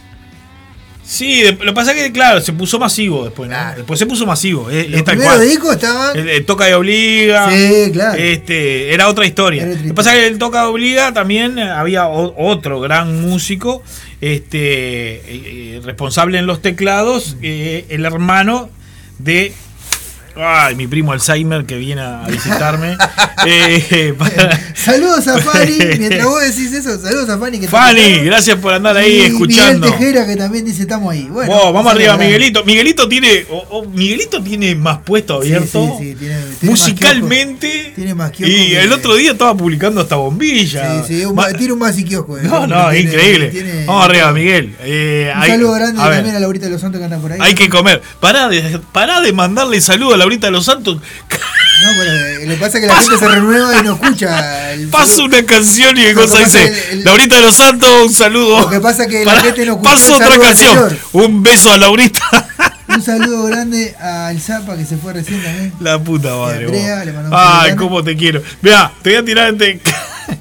Sí, lo que pasa es que, claro, se puso masivo después, ¿no? Claro. Después se puso masivo. Es, los primeros discos estaban. El, el toca y obliga. Sí, claro. Este, era otra historia. Era Lo que pasa es que el toca y obliga también eh, había o- otro gran músico, este, eh, eh, responsable en los teclados, eh, el hermano de. Ay, mi primo Alzheimer que viene a visitarme. <laughs> Eh, para- Saludos a Fanny, <laughs> mientras vos decís eso, saludos a Fanny que Fanny, gracias por andar ahí Y escuchando. Miguel Tejera que también dice estamos ahí. Bueno, Wow, vamos saludos arriba. Miguelito. Miguelito tiene, Miguelito tiene más puesto Sí, abierto. sí, sí, tiene- tiene más musicalmente. Tiene más kioscos y que- el otro día estaba publicando hasta bombilla. Sí, sí, un Ma- tiene un más y kiosco. eh, no, no, tiene- increíble. tiene- Vamos arriba, Miguel. Eh, Un hay- saludo grande a también a Laurita de los Santos que andan por ahí. Hay que comer. Pará de, pará de mandarle saludo a Laurita de los Santos. No, pero eh, le pasa que la gente se renueva y no escucha. el Pasa una canción y que cosa pasa dice: el- el- Laurita de los Santos, un saludo. Lo que pasa es que la gente no escuchó Paso el otra canción. Un beso a Laurita. <laughs> Un saludo grande al Zapa que se fue recién también. La puta madre. Andrea, le Ay, un cómo te quiero. Mira, te voy a tirar este. <laughs> <laughs>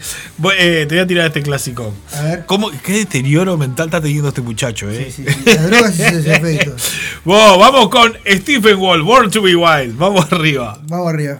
Eh, te voy a tirar este clásico. A ver. ¿Cómo, ¿Qué deterioro mental está teniendo este muchacho, eh? Sí, sí, sí. Las drogas y sus efectos. <laughs> Wow, vamos con Stephen Wall, Born to be Wild. Vamos arriba. Vamos arriba.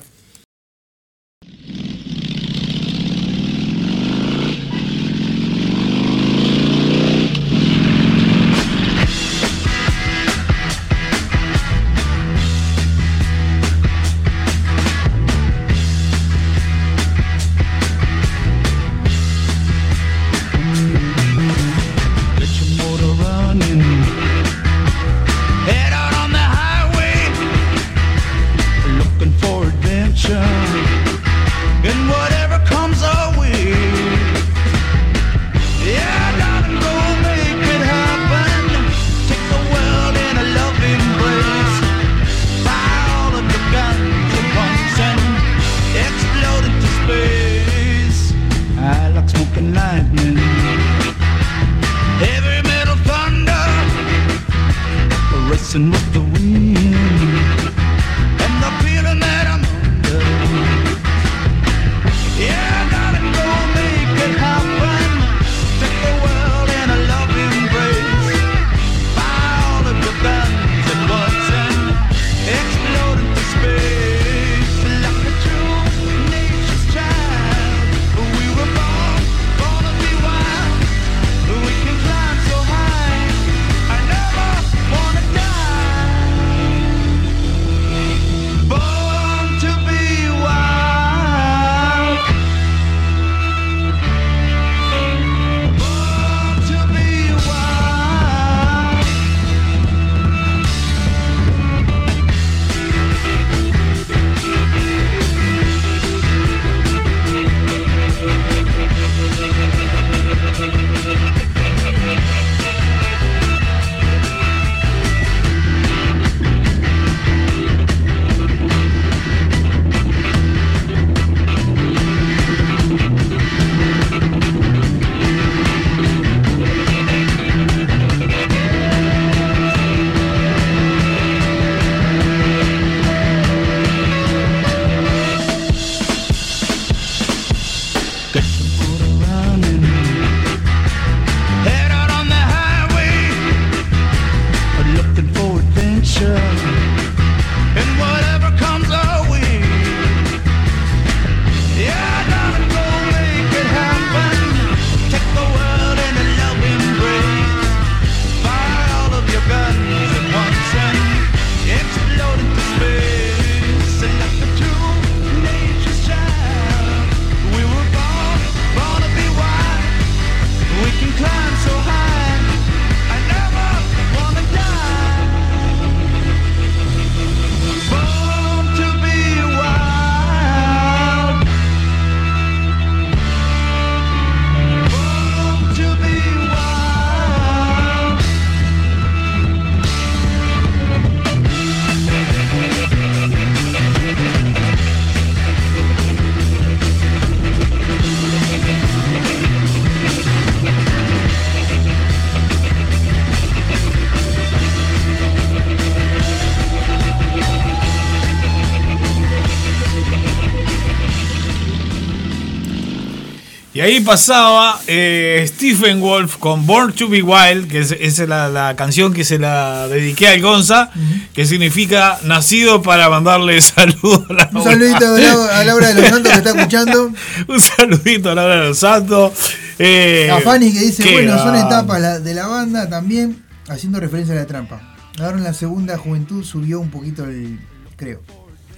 Ahí pasaba eh, Stephen Wolf con Born to Be Wild, que es, esa es la, la canción que se la dediqué al Gonza, que significa nacido para mandarle <laughs> saludos a la Un saludito a Laura, de los Santos que está escuchando. <laughs> Un saludito a Laura de los Santos. Eh, A Fanny que dice, bueno, son etapas de la banda también, haciendo referencia a la trampa. Ahora en la segunda juventud subió un poquito el, creo.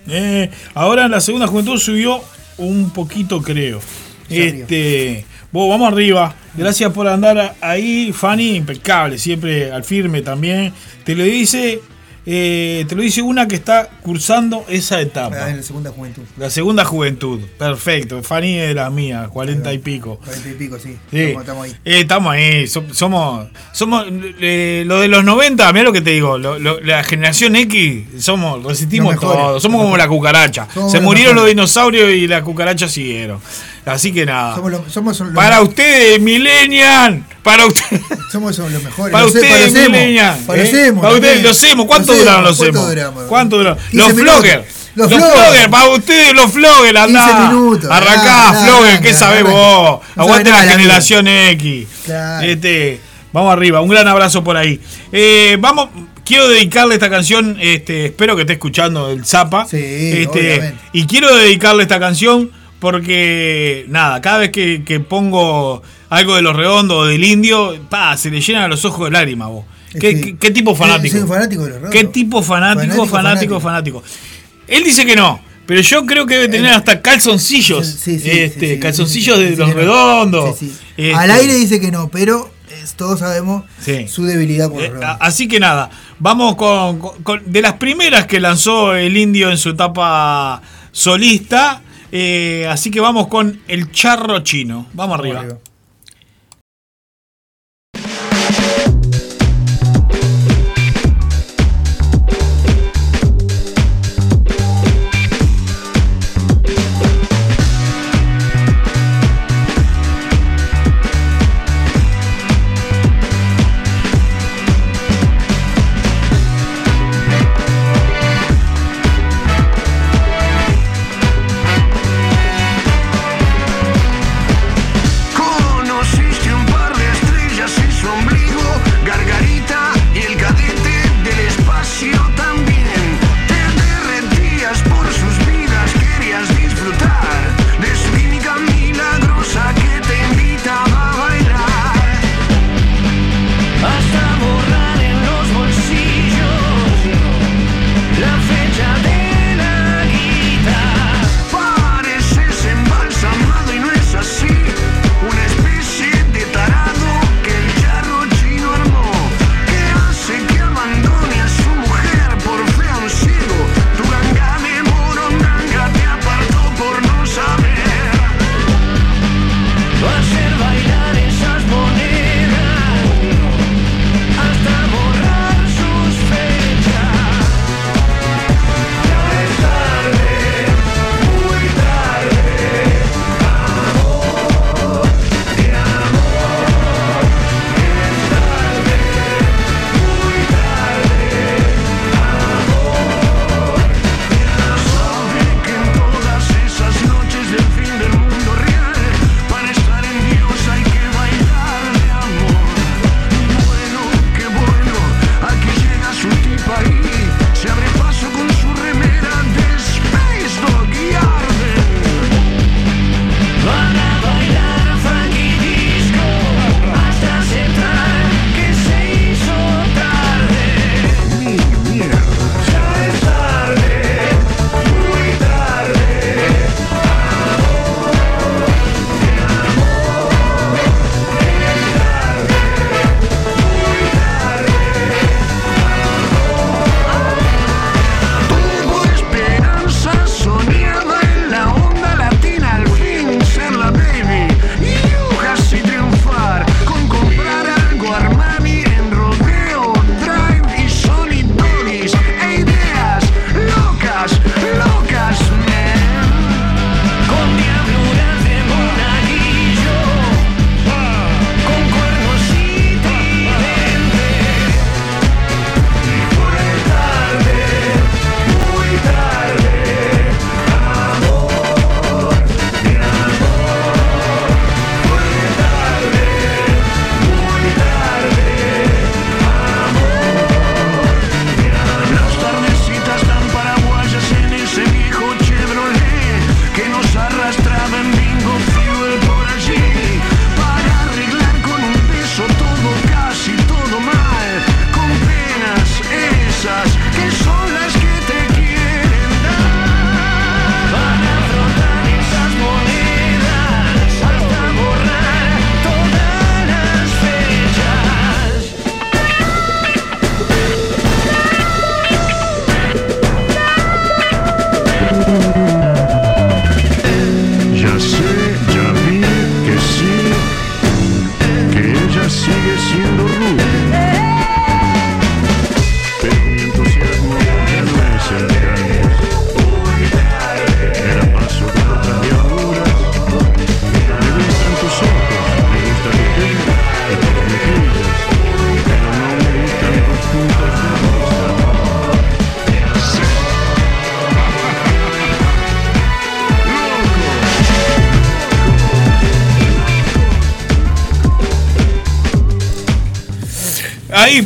Eh, ahora en la segunda juventud subió un poquito, creo. Se Este, vos, vamos arriba. Gracias por andar ahí, Fanny, impecable, siempre al firme también. Te lo dice, eh, te lo dice una que está cursando esa etapa. Ah, en la segunda juventud. La segunda juventud, perfecto. Fanny es la mía, cuarenta y pico. Cuarenta y pico, sí. Sí. Estamos, ahí. Eh, estamos ahí, so- somos, somos eh, lo de los 90, mira lo que te digo, lo- lo- la generación X, somos, resistimos todo, somos como la cucaracha. Somos Se murieron los dinosaurios y las cucarachas siguieron. Así que nada. Somos los, somos los, para ustedes, Millennial, para ustedes. somos los mejores. Para ustedes, Millennial. Para ustedes, los emos. ¿Cuánto duraron los ¿cuánto emos? duramos? ¿Cuánto duraron? 15 Los floggers. Los Los floggers. floggers, para ustedes, los floggers, andá. 15 minutos. Arrancá, flogger, ¿qué sabés vos? Aguante la generación X. Claro. Este, vamos arriba, un gran abrazo por ahí. Eh, vamos, quiero dedicarle esta canción, este, espero que esté escuchando el Zapa. Sí, este, obviamente. y quiero dedicarle esta canción porque, nada, cada vez que, que pongo algo de los redondos o del indio, pa, se le llenan los ojos de lágrimas, vos. ¿Qué, Sí. qué- qué tipo fanático? Soy un fanático de los Redondos. ¿Qué tipo fanático, fanático, fanático, fanático. Él dice que no, pero yo creo que debe tener hasta calzoncillos. Sí, sí, este, calzoncillos de los redondos. Este, Al aire dice que no, pero todos sabemos su debilidad por los eh, redondos. así que nada, vamos con, con- con- de las primeras que lanzó el indio en su etapa solista. Eh, así que vamos con el charro chino. Vamos arriba. Arriba.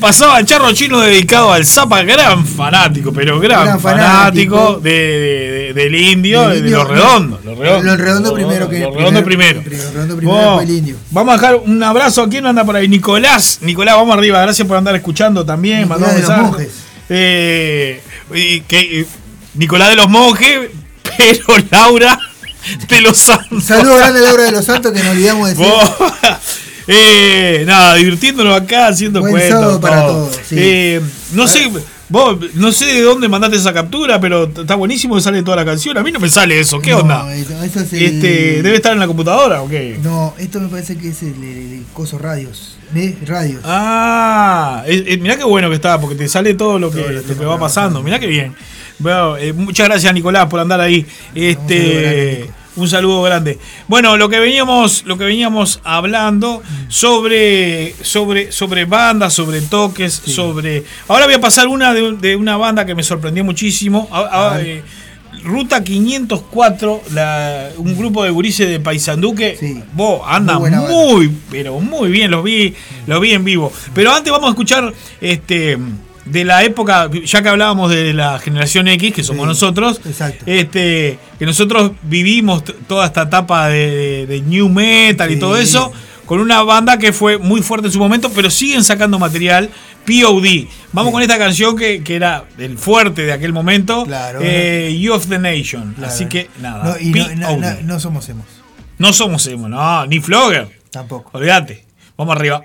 Pasaba Charro Chino dedicado al Zapa, gran fanático, pero gran, Gran fanático, fanático. de, de- de- del indio, de los redondos. Los redondos, Los redondos primero que- Los redondos primero- primero. Los redondos primero, el indio. Vamos a dejar un abrazo. ¿A quién anda por ahí? Nicolás. Nicolás, vamos arriba. Gracias por andar escuchando también. Nicolás mandó de los monjes. Eh, y que, Nicolás de los monjes, <laughs> pero Laura de los santos. Un saludo grande Laura de los Santos que nos olvidamos de decir. Eh, nada, divirtiéndonos acá, haciendo Buen cuentos. sábado para todo. sí. Eh, no sé, vos, no sé de dónde mandaste esa captura, pero está buenísimo que sale toda la canción. A mí no me sale eso, ¿qué No, onda? esto- esto es el- Este, ¿Debe estar en la computadora o qué? No, esto me parece que es el, el- el coso radios. Radios. Ah, eh, mirá qué bueno que está, porque te sale todo lo que, Todo lo que va pasando. Mirá qué bien. Bueno, eh, muchas gracias Nicolás por andar ahí. Este, un saludo grande. Bueno, lo que veníamos, lo que veníamos hablando sobre, sobre, sobre bandas, sobre toques, sobre. Ahora voy a pasar una de, un- de una banda que me sorprendió muchísimo. Eh, Ruta 504, la- un grupo de gurises de Paysandú que Sí. vos anda Muy muy, pero muy bien, los vi, los vi en vivo. Pero antes vamos a escuchar este de la época, ya que hablábamos de la generación X, que somos Sí, nosotros, exacto. este, que nosotros vivimos toda esta etapa de, de- de new metal y todo eso, con una banda que fue muy fuerte en su momento, pero siguen sacando material. POD. Vamos con esta canción que, que era el fuerte de aquel momento. Claro. eh, You of the Nation. Claro. Así que nada. No, y no, somos emos. No somos emo, no, ni Flogger. Tampoco. Olvídate. Vamos arriba.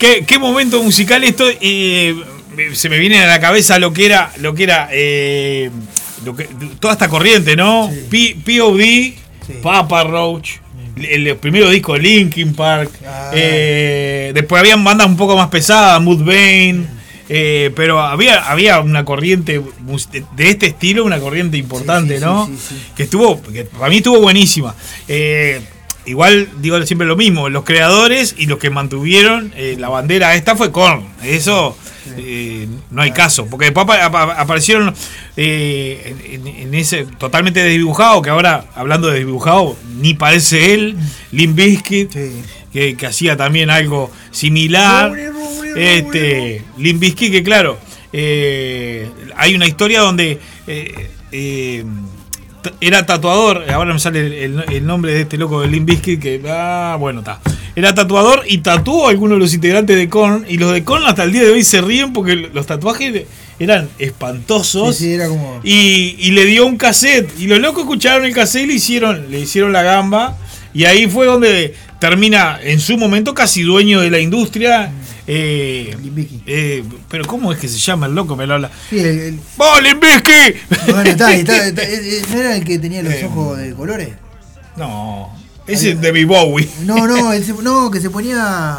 ¿Qué, qué momento musical esto? eh, se me viene a la cabeza lo que era, lo que era eh, lo que- toda esta corriente, ¿no? P- POD, Papa Roach, el, el primero disco Linkin Park. Ah. eh, después habían bandas un poco más pesadas, Mudvayne. eh, pero había, había una corriente de, este estilo, una corriente importante, Sí, sí, ¿no? sí, sí, sí. Que estuvo, que para mí estuvo buenísima. Eh, igual digo siempre lo mismo, los creadores y los que mantuvieron eh, la bandera esta fue Korn. Eso eh, no hay caso, porque después apa- apa- aparecieron eh, en, ese totalmente desdibujado, que ahora hablando de desdibujado, ni parece él, Limp Bizkit, que, que hacía también algo similar. Este, Bizkit, que claro, eh, hay una historia donde eh, era tatuador, ahora me sale el, el nombre de este loco de Limp Bizkit, que, ah, bueno, está. Era tatuador y tatuó a algunos de los integrantes de Korn, y los de Korn hasta el día de hoy se ríen porque los tatuajes eran espantosos. Sí, sí, era como. Y, y le dio un cassette. Y los locos escucharon el cassette y le hicieron, le hicieron la gamba. Y ahí fue donde termina, en su momento, casi dueño de la industria. Eh, eh, pero ¿cómo es que se llama el loco? Me lo habla. Sí, el, el- ¡Vos, Limbisky! bueno, está, <laughs> está, está- eh, eh, ¿No era el que tenía los ojos de colores? No, ese es de Bowie. No, no, <laughs> no, que se ponía.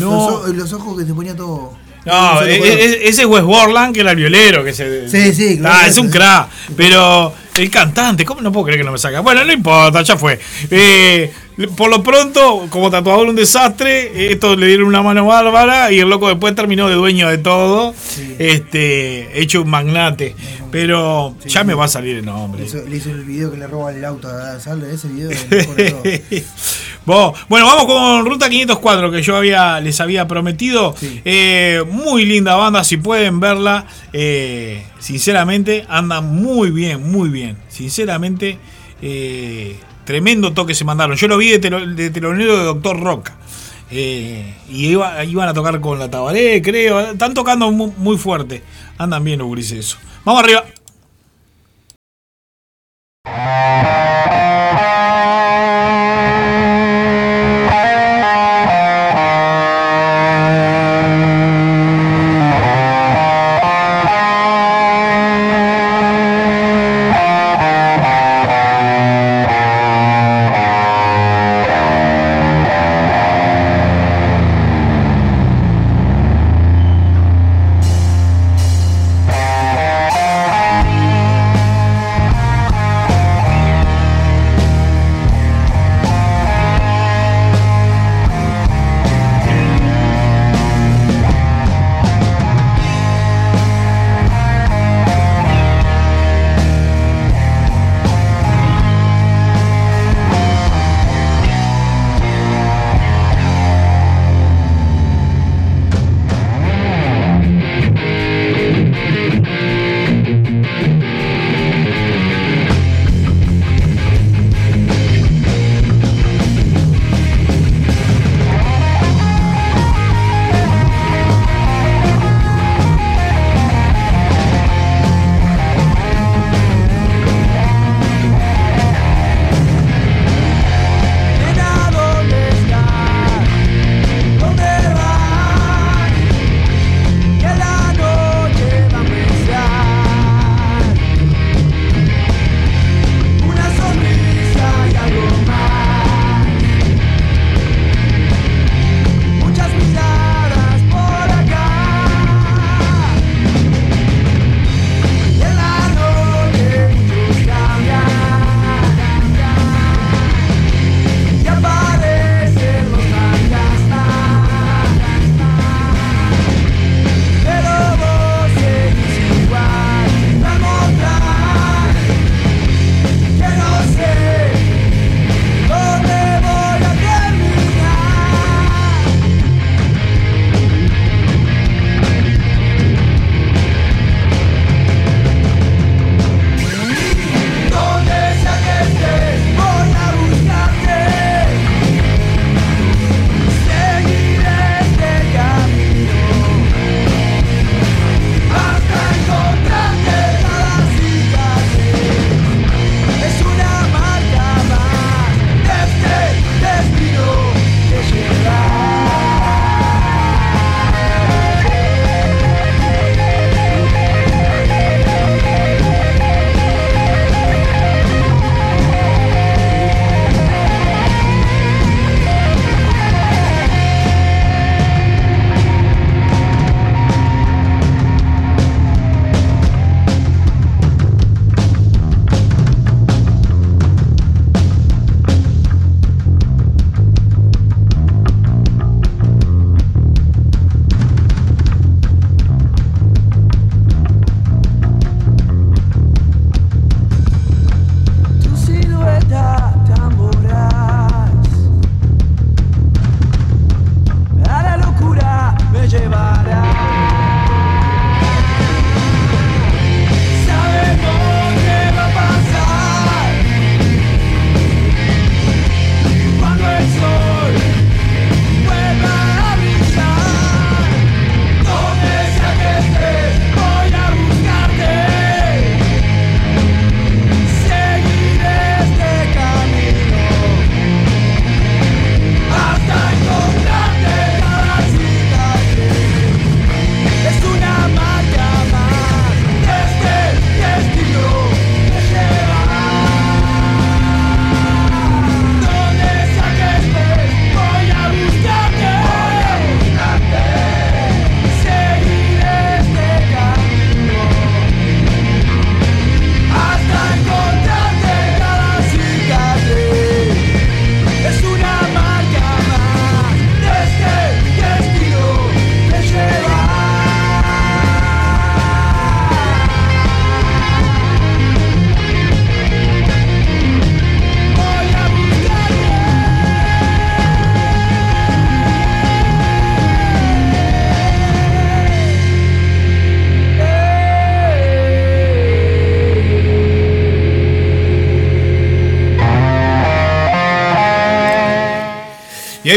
No. Los ojos que se ponía todo. No, un solo e- color. e- ese es Wes Borland, que era el violero. Que se, Sí, sí, claro. Ah, es un crack. Pero el cantante, ¿cómo no puedo creer que no me saca? Bueno, no importa, ya fue. Eh, por lo pronto, como tatuador un desastre, esto le dieron una mano bárbara y el loco después terminó de dueño de todo, este, hecho un magnate. Pero ya me va a salir el nombre. Le hizo, le hizo el video que le roba el auto a ese video <laughs> Vos, Bueno, vamos con Ruta 504 que yo había, les había prometido. Eh, muy linda banda, si pueden verla. eh, sinceramente, anda muy bien, muy bien. Sinceramente, eh, tremendo toque se mandaron. Yo lo vi de, telo- de telonero de Doctor Rock. Eh, y iba- iban a tocar con la Tabaré, creo. Están tocando mu- muy, fuerte. Andan bien los gurises eso. Vamos arriba.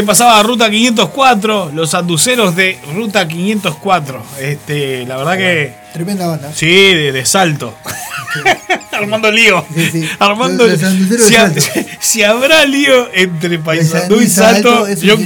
Ahí pasaba Ruta 504, los anduceros de Ruta 504. Este, la verdad que. Tremenda banda. Sí, de, de salto. <laughs> Armando lío. Sí, sí. Armando Los- si, ha- habrá lío entre Paysandú y y Salto, Salto, eso yo sí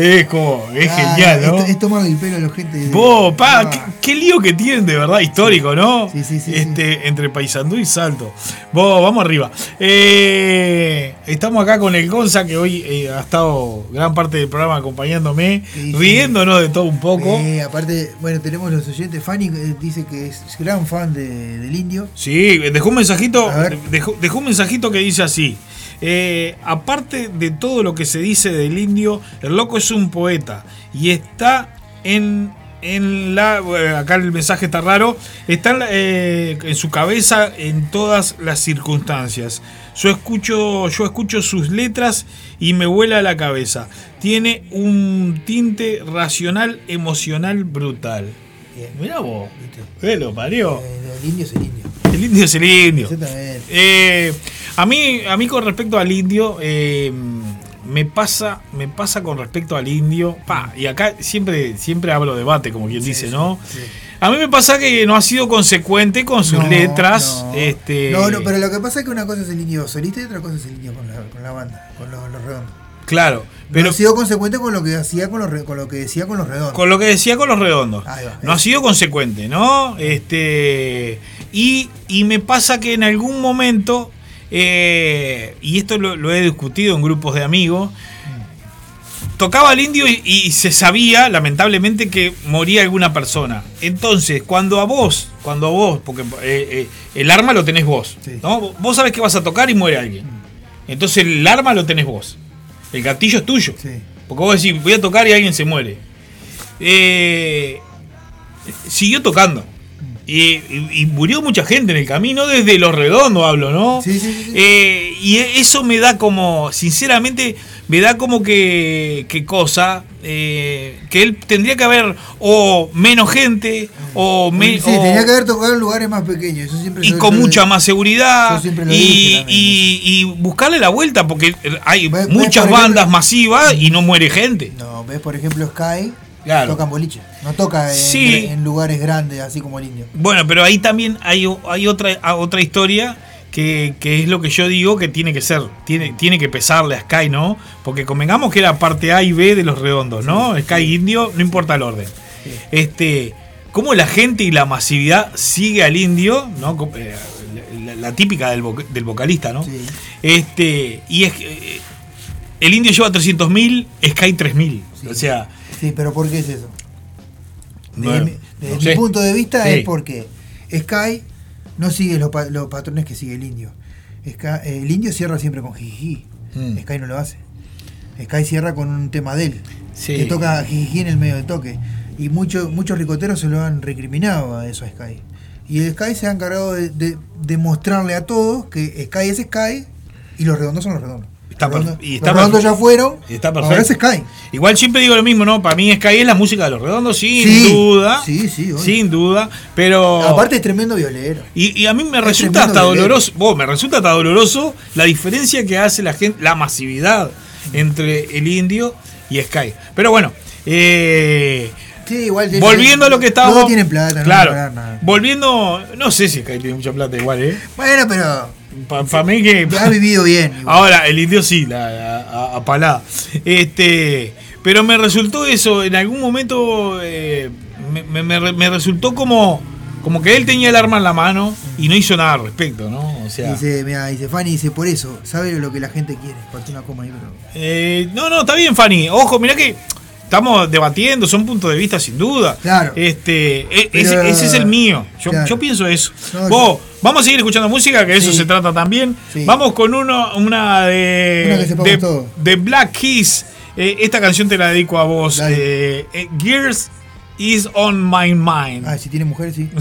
Es como, es Ah, genial, ¿no? Es, es tomar el pelo a la gente. Vos, pa, Ah. qué, qué lío que tienen de verdad, histórico, ¿no? Sí, sí, sí, Este, entre Paysandú y Salto. Vos, vamos arriba. Eh, estamos acá con el Gonza, que hoy eh, ha estado gran parte del programa acompañándome, Sí, sí. riéndonos de todo un poco. Eh, aparte, bueno, tenemos los oyentes. Fanny eh, dice que es gran fan de- del indio. Sí, dejó un mensajito, dejó un mensajito que dice así. Eh, aparte de todo lo que se dice del indio, el loco es un poeta y está en, en la. eh, acá el mensaje está raro. Está en, la- eh, en su cabeza en todas las circunstancias. Yo escucho, yo escucho sus letras y me vuela la cabeza. Tiene un tinte racional, emocional, brutal. Bien. Mira vos, ¿Viste? ¿qué lo parió? Eh, el indio es el indio. El indio es el indio. Exactamente. Eh, a mí, a mí con respecto al indio, eh, me pasa, me pasa con respecto al indio. Pa, y acá siempre, siempre hablo debate, como quien dice, ¿no? sí. A mí me pasa que no ha sido consecuente con sus No, letras. no. Este, No, no, pero lo que pasa es que una cosa es el indio solista y otra cosa es el indio con la, con la banda, con los, los redondos. Claro, Pero pero ha sido consecuente con lo que hacía con, los, con lo que decía con los redondos. con lo que decía con los redondos. Va, no ha sido consecuente, ¿no? Este. Y, y me pasa que en algún momento. Eh, y esto lo, lo he discutido en grupos de amigos. Tocaba al indio y, y se sabía, lamentablemente, que moría alguna persona. Entonces, cuando a vos, cuando a vos, porque eh, eh, el arma lo tenés vos, Sí. ¿no? Vos sabés que vas a tocar y muere alguien. Entonces el arma lo tenés vos. El gatillo es tuyo. Sí. Porque vos decís, voy a tocar y alguien se muere. Siguió tocando. Y, y- murió mucha gente en el camino, desde los redondos hablo, ¿no? Sí, sí, sí. Eh, y eso me da como, sinceramente, me da como que, que cosa, eh, que él tendría que haber o menos gente, o, me- sí, o- tenía que haber tocado en lugares más pequeños. Eso siempre y con mucha más seguridad y, dije y- y buscarle la vuelta porque hay muchas ejemplo- bandas masivas y no muere gente. No, ves, por ejemplo, Sky, Claro. toca en boliche. No toca en, Sí. en lugares grandes, así como el indio. Bueno, pero ahí también hay, hay otra, historia que, que es lo que yo digo que tiene que ser, tiene, tiene que pesarle a Sky, ¿no? Porque convengamos que era parte A y B de los redondos, ¿no? Sky Indio, no importa el orden. Este, cómo la gente y la masividad sigue al indio, ¿no? Eh, La, la típica del, voc- del vocalista, ¿no? Sí. Este, y es que, eh, el indio lleva 300.000, Sky 3.000. Sí. O sea, Sí, pero ¿por qué es eso? Desde, Bueno, mi, desde no mi sé. punto de vista Sí. es porque Sky no sigue los, pa- los patrones que sigue el indio. Sky- el indio cierra siempre con jiji. Mm. Sky no lo hace. Sky cierra con un tema de él. Sí. Que toca jiji en el medio del toque. Y muchos muchos ricoteros se lo han recriminado a eso a Sky. Y el Sky se ha encargado de, de, de mostrarle a todos que Sky es Sky y los redondos son los redondos. Está y está los redondos ya fueron. y está ahora es. Sky. Igual siempre digo lo mismo, ¿no? Para mí Sky es la música de los redondos, sin Sí, duda. sí, sí, obvio. Sin duda. Pero. Aparte es tremendo violero. y, y a mí me es resulta hasta violero. doloroso. vos, me resulta hasta doloroso la diferencia que hace la gente, la masividad entre el indio y Sky. Pero bueno. Eh, Sí, igual. volviendo a lo que estábamos. Todos tienen plata, no claro. nada. Volviendo. No sé si Sky tiene mucha plata igual, ¿eh? Bueno, pero Para mí que. ha vivido bien. igual. Ahora, el indio sí, la, la- a, a palada. Este, pero me resultó eso, en algún momento eh, me, me- me- me resultó como, como que él tenía el arma en la mano y no hizo nada al respecto, ¿no? O sea, Dice, mira, dice Fanny, dice, por eso, sabe lo que la gente quiere. Una coma ahí, pero. eh, no, no, está bien, Fanny. Ojo, mirá que estamos debatiendo, son puntos de vista sin duda. Claro. Este, e- Pero- ese, ese es el mío. Yo, Claro. yo pienso eso. No, Vos, vamos a seguir escuchando música, que de eso se trata también. Sí. Vamos con uno, una de, Una de, de Black Keys. Eh, esta canción te la dedico a vos. Eh, eh, Gears is on my mind. Ah, si tiene mujer, sí. <laughs>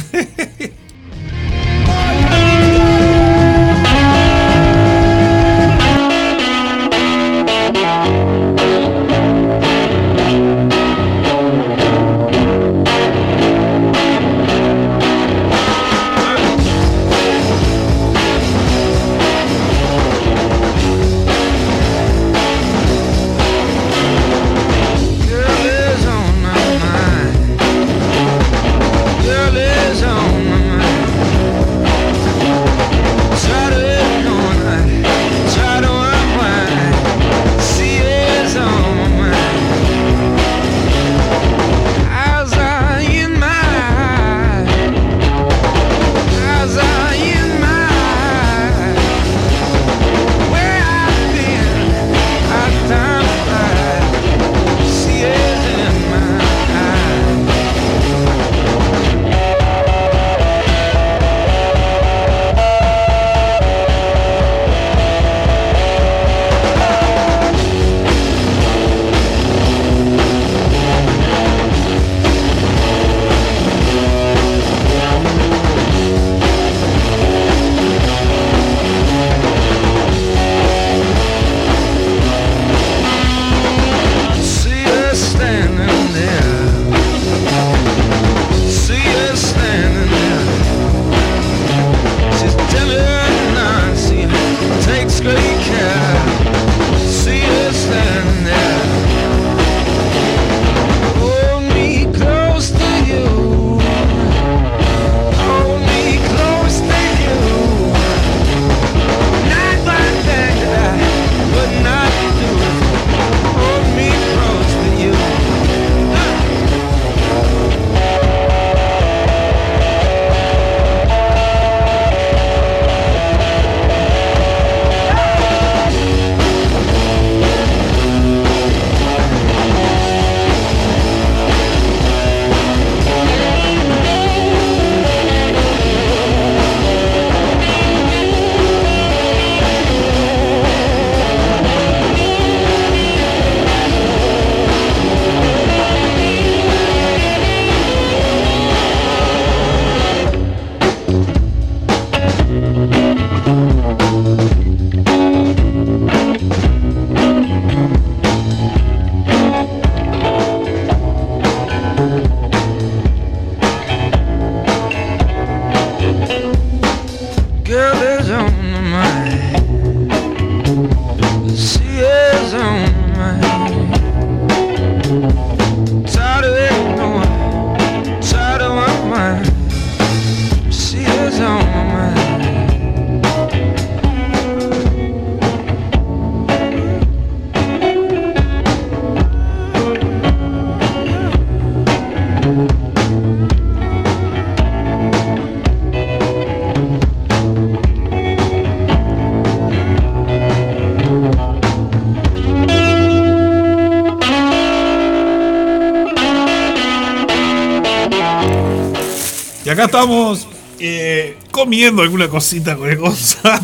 comiendo alguna cosita con el Gonza.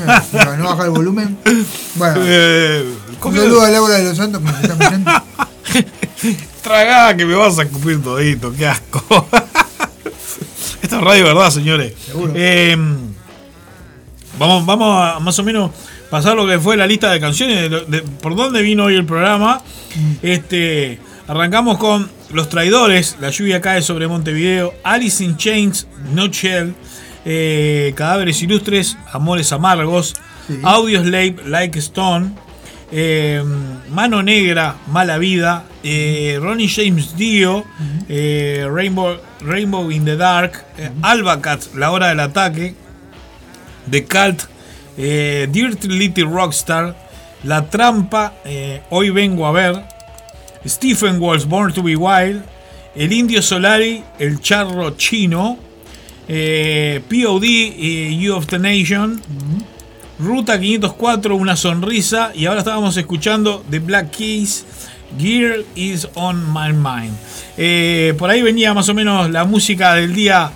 No bajar el volumen. Bueno, <laughs> Eh, un saludo a Laura de los Santos que nos está. <laughs> Tragá que me vas a escupir todito, qué asco. <laughs> Esto es radio, ¿verdad, señores? Seguro. Eh, vamos, vamos a más o menos pasar lo que fue la lista de canciones, de, lo- de- por dónde vino hoy el programa. Este, arrancamos con Los Traidores, La lluvia cae sobre Montevideo, Alice in Chains, No Shell, eh, Cadáveres Ilustres, Amores Amargos, Sí. Audio Slave, Like Stone, eh, Mano Negra, Mala Vida, eh, Ronnie James Dio, Rainbow, Rainbow in the Dark, Albacat, La Hora del Ataque, The Cult, Dirty Little Rockstar, La Trampa, Hoy Vengo a Ver, Stephen Walls, Born to be Wild, El Indio Solari, El Charro Chino, eh, POD, eh, You of the Nation, Ruta 504, Una Sonrisa, y ahora estábamos escuchando The Black Keys, Gear is on my mind. Eh, por ahí venía más o menos la música del día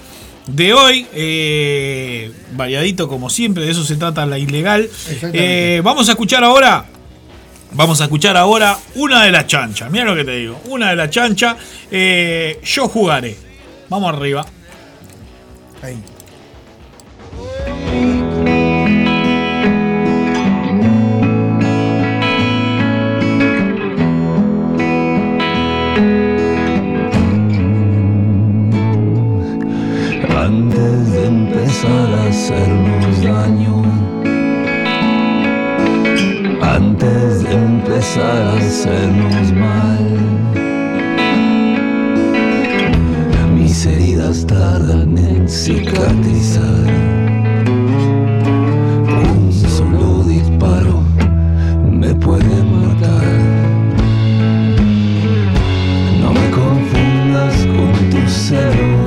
de hoy, eh, variadito como siempre, de eso se trata la ilegal. Eh, vamos a escuchar ahora Vamos a escuchar ahora una de las chanchas. Mira lo que te digo. Una de las chanchas. yo jugaré. Vamos arriba. Antes de empezar a hacernos daño, antes de empezar a hacernos mal, mis heridas tardan en cicatrizar. Un solo disparo me puede matar. No me confundas con tus celos.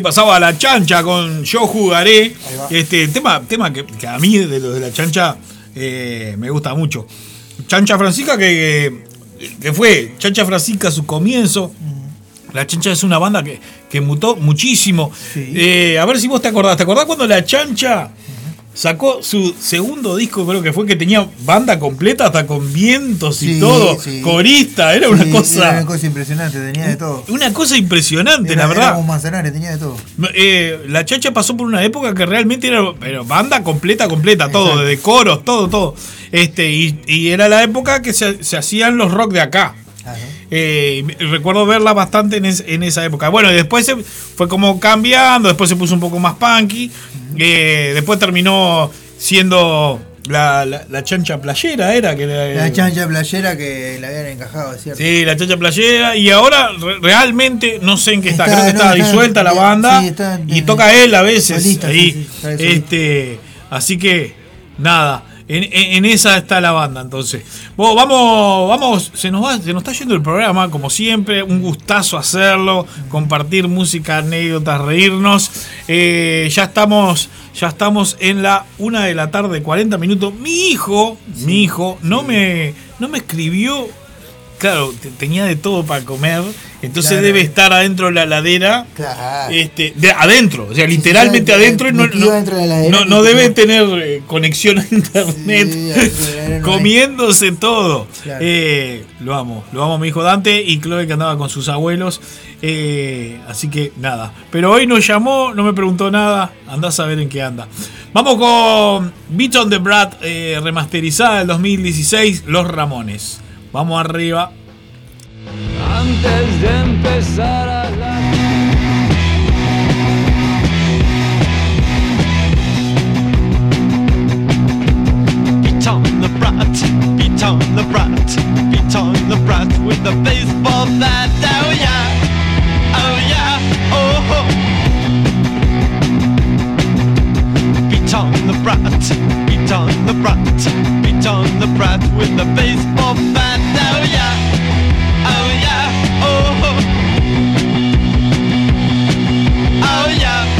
Pasaba la chancha con Yo jugaré. Este tema, tema que, que a mí de los de la chancha eh, me gusta mucho. Chancha Francisca que, que fue Chancha Francisca su comienzo. La Chancha es una banda que, que mutó muchísimo. Eh, a ver si vos te acordás. ¿Te acordás cuando la Chancha sacó su segundo disco? Creo que fue que tenía banda completa, hasta con vientos y Sí, todo. sí. Corista, era una Sí, cosa. Era una cosa impresionante, tenía de todo. Una cosa impresionante, Era- la Era verdad. como Manzanares, tenía de todo. Eh, la chacha pasó por una época que realmente era pero banda completa, completa, todo, Exacto. desde coros, todo, todo. Este, y, y era la época que se, se hacían los rock de acá. Eh, recuerdo verla bastante en, es- en esa época. Bueno, y después se fue como cambiando, después se puso un poco más punky. eh, después terminó siendo la, la- la chancha playera, era que La chancha playera que la habían encajado, cierto. Sí, la chacha playera. Y ahora re- realmente no sé en qué está. Está, Creo que no, está, está- disuelta la banda. sí, y toca él a veces. solista, ahí. sí, sí, este, así que, nada. En, en- en esa está la banda, entonces. Bueno, vamos, vamos, se nos va, se nos está yendo el programa, como siempre, un gustazo hacerlo, compartir música, anécdotas, reírnos. Eh, ya estamos, ya estamos en la una de la tarde, 40 minutos. Mi hijo, mi hijo, no me, no me escribió claro, te- tenía de todo para comer, entonces Claro. debe estar adentro de la ladera. Claro. Este, de adentro, o sea, literalmente sí, adentro y no, no, no- no debe tener eh, conexión a internet, Sí, <laughs> hay. comiéndose todo. Claro. Eh, lo amo, lo amo a mi hijo Dante y Chloe que andaba con sus abuelos. eh, así que nada. Pero hoy nos llamó, no me preguntó nada, andás a ver en qué anda. Vamos con Beat on the Brat eh, remasterizada del 2016, Los Ramones. Vamos arriba. Antes de empezar a la Beat on the brat, beat on the brat, beat on the brat with a baseball bat. Oh yeah, oh yeah, oh. ho. Beat on the brat, beat on the brat, on the brat with a baseball bat. Oh yeah, oh yeah, oh. Oh, oh yeah,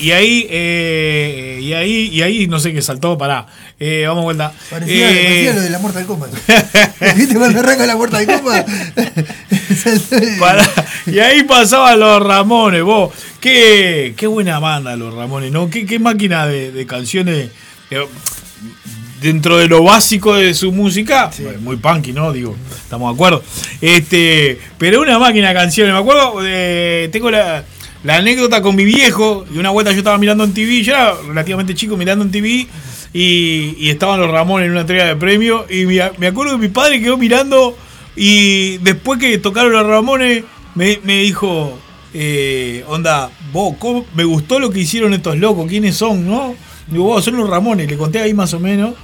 Y ahí, ahí, eh, y ahí, y ahí, no sé qué saltó, pará. Eh, vamos a vuelta. Parecía, Eh, parecía lo de la Mortal Kombat. <laughs> ¿Viste cuando arranca la Mortal Kombat? <laughs> Pará. Y ahí pasaban los Ramones, vos. Qué, qué buena banda los Ramones, ¿no? Qué, qué máquina de, de canciones. eh, Dentro de lo básico de su música, muy punky, ¿no? Digo, estamos de acuerdo. Este, pero una máquina de canciones. Me acuerdo, de, tengo la, la anécdota con mi viejo, y una vuelta yo estaba mirando en TV, yo era relativamente chico mirando en TV, y, y estaban los Ramones en una entrega de premio, y me, me acuerdo que mi padre quedó mirando, y después que tocaron los Ramones, me, me dijo, eh, onda, vos, ¿cómo- me gustó lo que hicieron estos locos, ¿quiénes son, no? Digo, vos, son los Ramones, le conté ahí más o menos.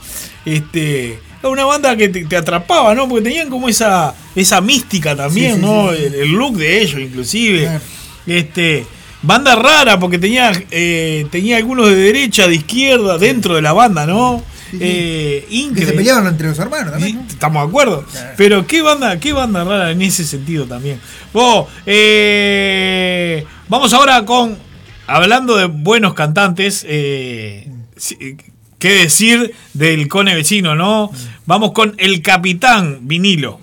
Este, era una banda que te, te atrapaba, ¿no? Porque tenían como esa, esa mística también, Sí, sí, ¿no? sí. El, el look de ellos, inclusive. Claro. Este, banda rara, porque tenía, eh, tenía algunos de derecha, de izquierda, dentro de la banda, ¿no? Sí, sí. Eh, Que se peleaban entre los hermanos también. ¿no? Estamos de acuerdo. Claro. Pero qué banda, qué banda rara en ese sentido también. Eh, vamos ahora con. Hablando de buenos cantantes. eh, sí, ¿Qué decir del cone vecino, no? Vamos con el capitán vinilo.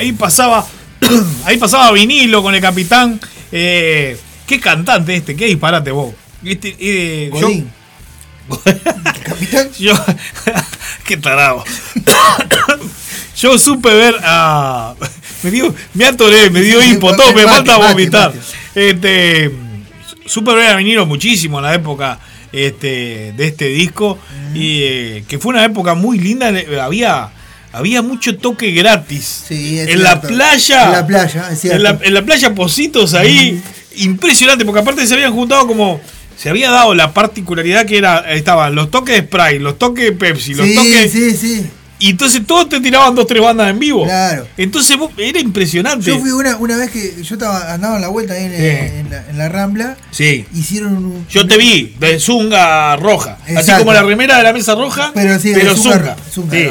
Ahí, pasaba, <clears throat> ahí pasaba vinilo con el capitán. eh, ¿Qué cantante este? ¿Qué disparate vos? Este, eh, yo-. <laughs> Capitán. yo, <laughs> qué tarado. Yo supe ver a. Me dio, me atoré, me dio hipo, todo, me falta vomitar. mate. Este, supe ver a Vinilo muchísimo en la época este, de este disco. Y eh, que fue una época muy linda. Había, había mucho toque gratis. Sí, es en la playa. En la playa, es cierto. En la, en la playa Positos ahí. Impresionante, porque aparte se habían juntado como. Se había dado la particularidad que era. Estaban los toques de Sprite, los toques de Pepsi, los Sí, toques. sí, sí. Y entonces todos te tiraban dos, tres bandas en vivo. Claro. Entonces vos- era impresionante. Yo fui una, una vez que yo estaba, andaba en la vuelta ahí en, Sí. en la, en la Rambla. Sí. Hicieron un. Yo te vi, de zunga roja. Así como la remera de la mesa roja, Pero sí, pero de zunga. zunga, Sí.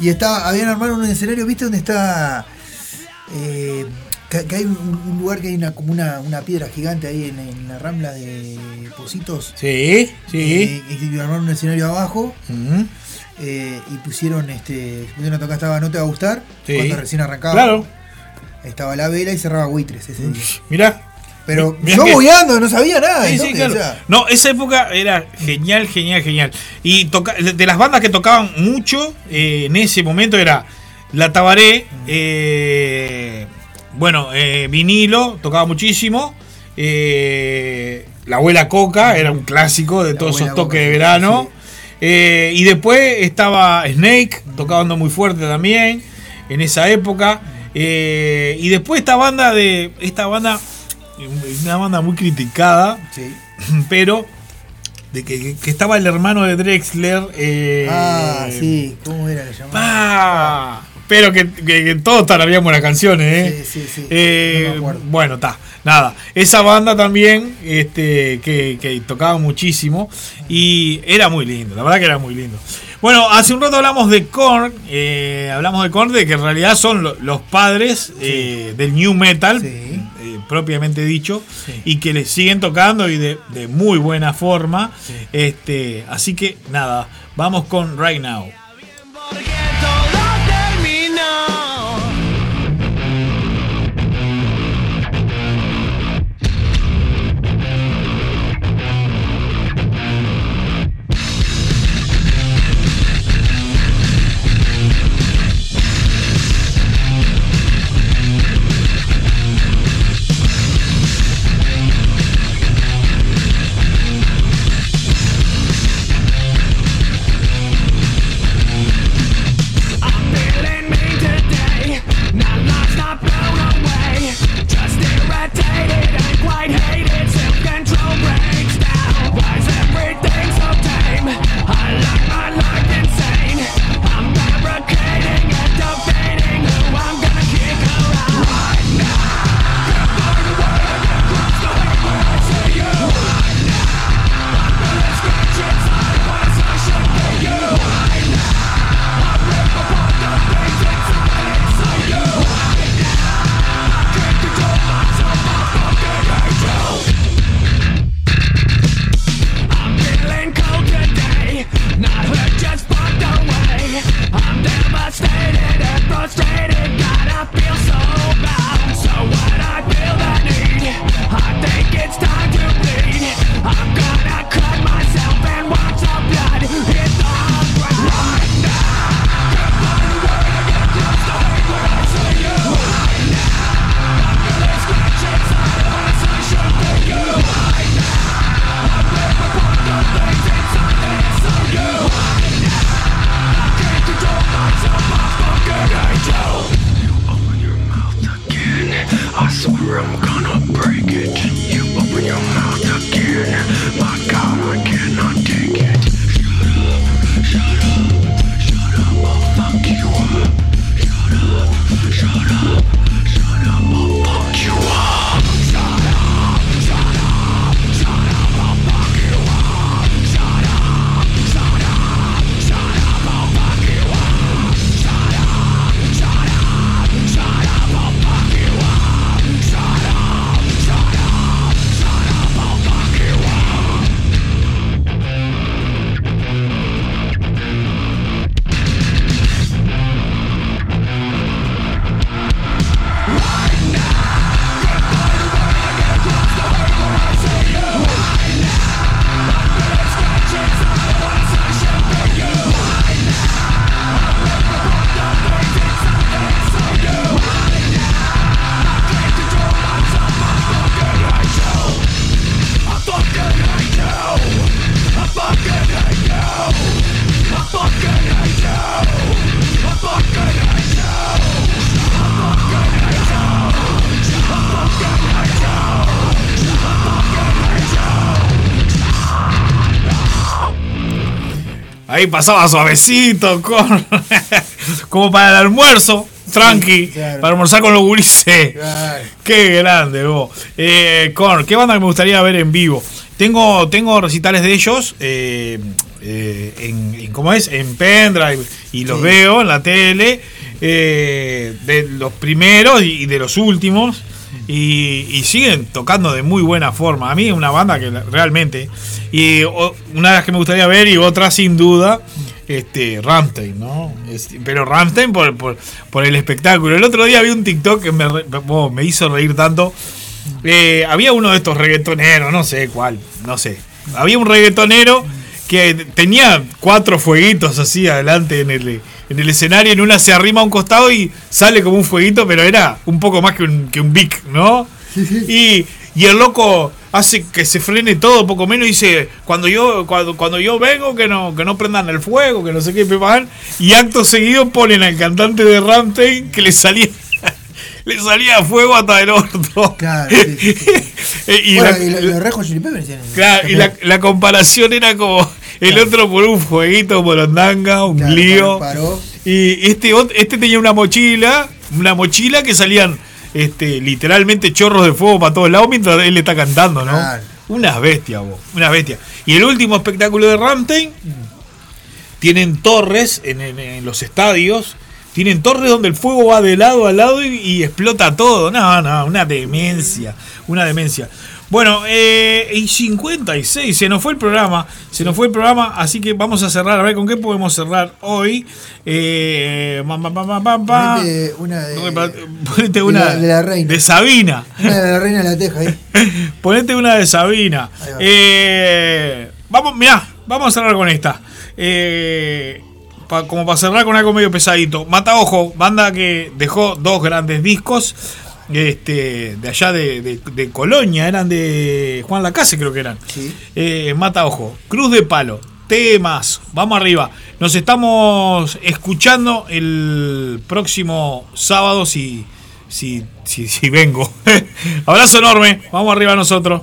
Y estaba, habían armado un escenario, ¿viste? Donde está. eh, que, que hay un, un lugar que hay una, como una, una piedra gigante ahí en, en la rambla de Positos. Sí, sí. Eh, y armaron un escenario abajo eh, y pusieron este. Pusieron a tocar estaba No Te Va a Gustar. Sí. Cuando recién arrancaba. Claro. Estaba la vela y cerraba Buitres ese día. Mirá. Pero Mirá yo que- bobeando, no sabía nada. Sí, sí, entonces, claro. o sea, No, esa época era genial, genial, genial. Y toca- de las bandas que tocaban mucho eh, en ese momento era La Tabaré, eh, bueno, eh, vinilo, tocaba muchísimo. la abuela Coca era un clásico de todos esos toques Coca, de verano. sí. Eh, y después estaba Snake, tocando muy fuerte también en esa época. Eh, y después esta banda de. Esta banda. Una banda muy criticada. sí. <laughs> Pero. De que, que estaba el hermano de Drexler. eh, Ah, sí. ¿Cómo era que llamaba? ah, pero que, que- que todos tararíamos las canciones, ¿eh? Sí, sí, sí. Eh, No bueno, está. Nada. Esa banda también, este, que, que tocaba muchísimo. Y era muy lindo, la verdad que era muy lindo. Bueno, hace un rato hablamos de Korn. eh, hablamos de Korn, de que en realidad son lo- los padres eh, del new metal. Sí. Propiamente dicho, y que les siguen tocando y de, de muy buena forma. Este, así que nada, vamos con Right Now. Ahí pasaba suavecito, con, <laughs> como para el almuerzo, tranqui, claro. para almorzar con los gurises. Claro. Qué grande, vos. Eh, Con, ¿qué banda me gustaría ver en vivo? Tengo, tengo recitales de ellos eh, eh, en, en- ¿cómo es? En pendrive y los Sí. veo en la tele eh, de los primeros y de los últimos y, y siguen tocando de muy buena forma. A mí es una banda que realmente y una de las que me gustaría ver y otra sin duda este Ramstein, ¿no? Pero Ramstein por, por, el espectáculo. El otro día vi un TikTok que me, oh, me hizo reír tanto. Eh, había uno de estos reggaetoneros, no sé cuál, no sé. Había un reggaetonero que tenía cuatro fueguitos así adelante en el, en el escenario. En una se arrima a un costado y sale como un fueguito, pero era un poco más que un, que un Vic, ¿no? Y, y el loco hace que se frene todo, poco menos, y dice, cuando yo, cuando, cuando yo vengo, que no, que no prendan el fuego, que no sé qué. Y acto seguido ponen al cantante de Ramstein que le salía. Le salía fuego hasta el orto. Claro, sí, sí, sí. <laughs> Eh, y bueno, la- y lo- los tienen- Claro, y la, la comparación era como el otro por un fueguito morondanga, un Claro, lío. paró. Y este, este tenía una mochila, una mochila que salían este, literalmente chorros de fuego para todos lados mientras él está cantando, ¿no? Claro. Unas bestias, vos, unas bestias. Y el último espectáculo de Ramstein, tienen torres en, en- en los estadios, tienen torres donde el fuego va de lado a lado y, y explota todo. No, no, una demencia, una demencia. Bueno, eh, y 56, se nos fue el programa, se nos fue el programa, así que vamos a cerrar, a ver con qué podemos cerrar hoy. Eh, pam, pam, pam. Ponete una de, Ponete de una la- de la reina. de Sabina. una de la reina de la teja ahí. <laughs> Ponete una de Sabina. Va. Eh, vamos, mirá, vamos a cerrar con esta. Eh, pa- como para cerrar con algo medio pesadito. Mata Ojo, banda que dejó dos grandes discos. Este, de allá de, de- de Colonia, eran de Juan Lacase, creo que eran. Sí. Eh, Mata Ojo, Cruz de Palo, temas, vamos arriba. Nos estamos escuchando el próximo sábado si, si, si, si vengo. <laughs> Abrazo enorme, vamos arriba nosotros.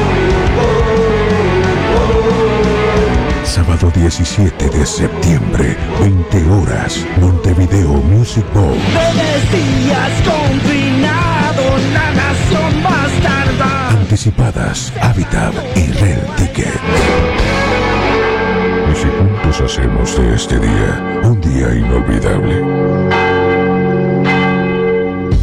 Sábado 17 de septiembre, 20 horas, Montevideo Music Bowl. Días confinado, la nación bastarda. Anticipadas, Habitat y Red Ticket. Y si juntos hacemos de este día un día inolvidable.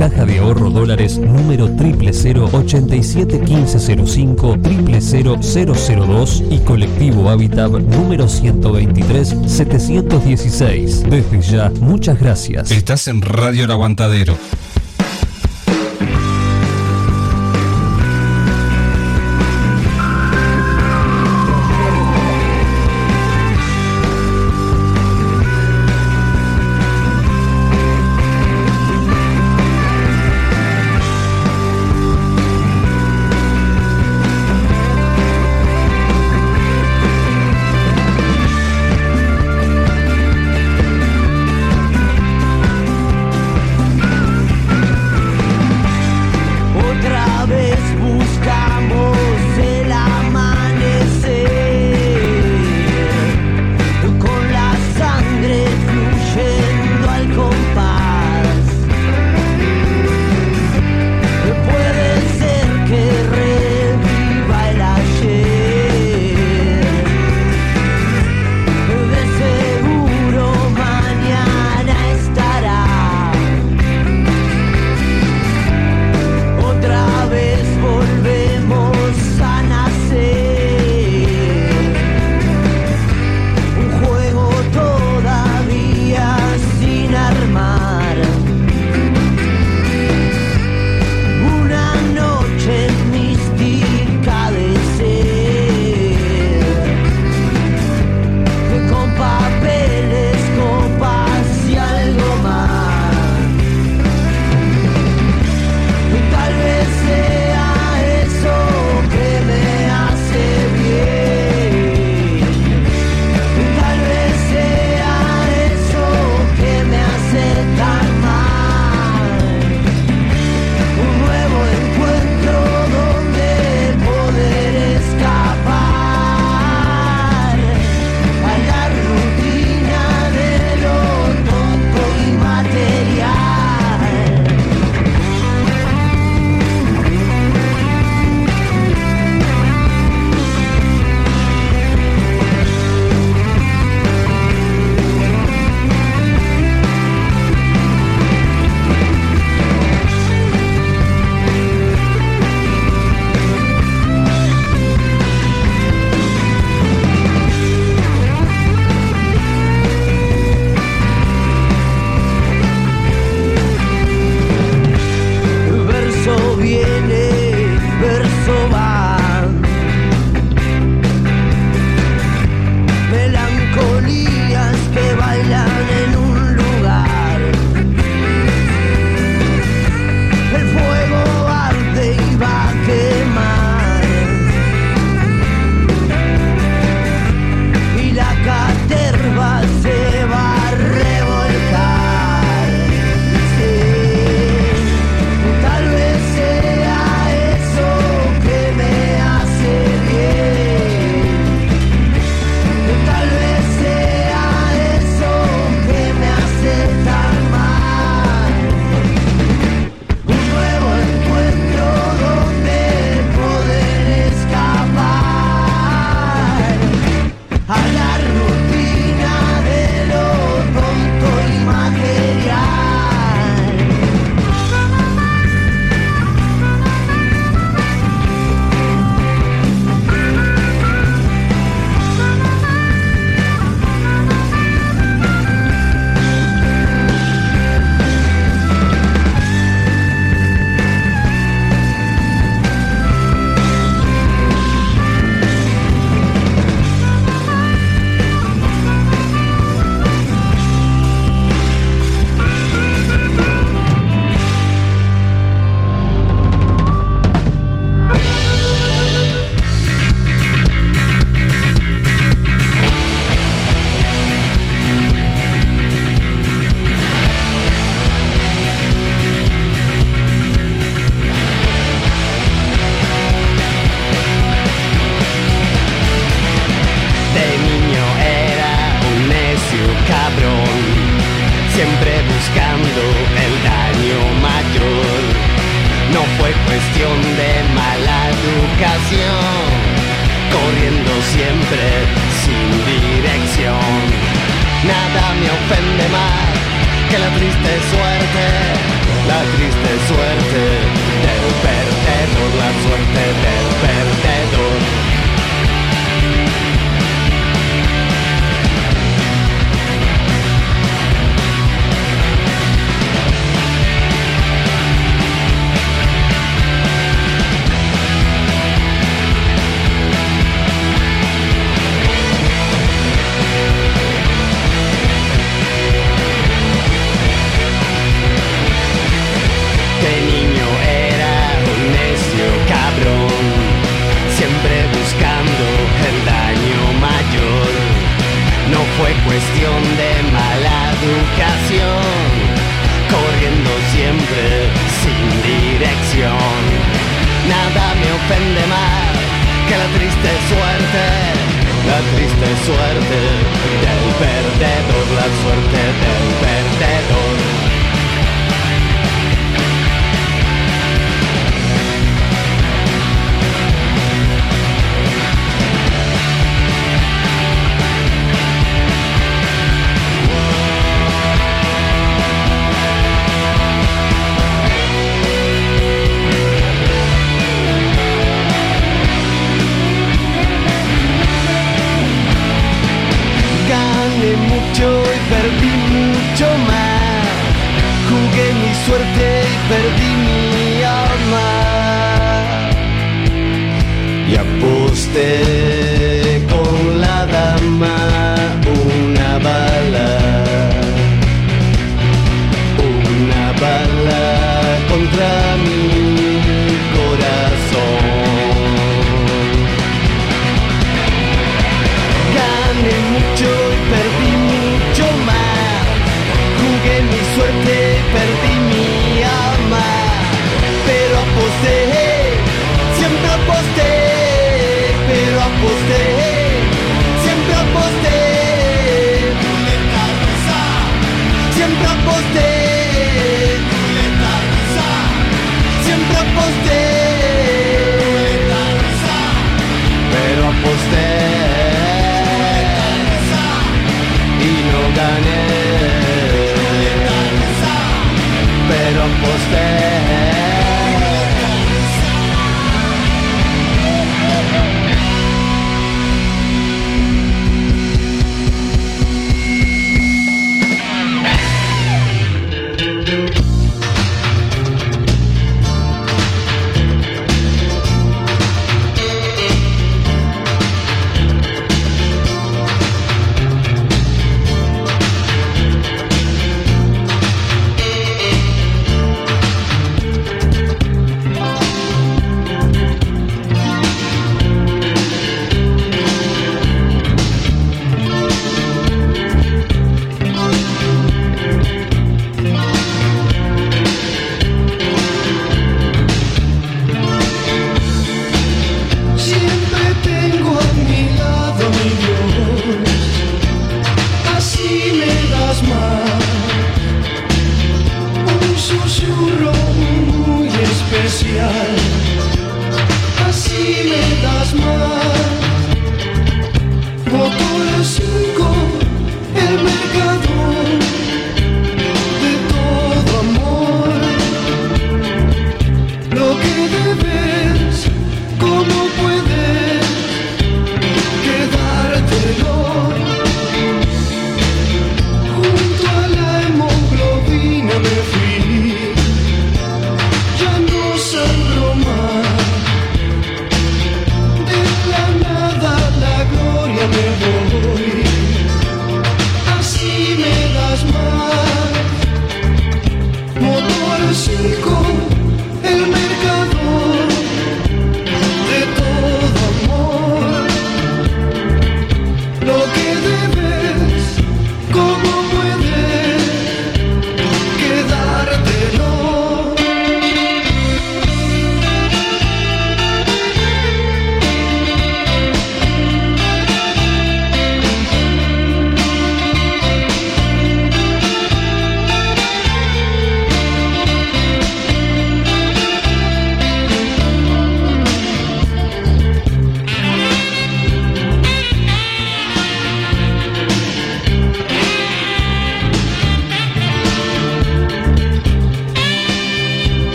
Caja de Ahorro Dólares número 000 87 1505 00002 y Colectivo Habitat número 123 716. Desde ya, muchas gracias. Estás en Radio El Aguantadero.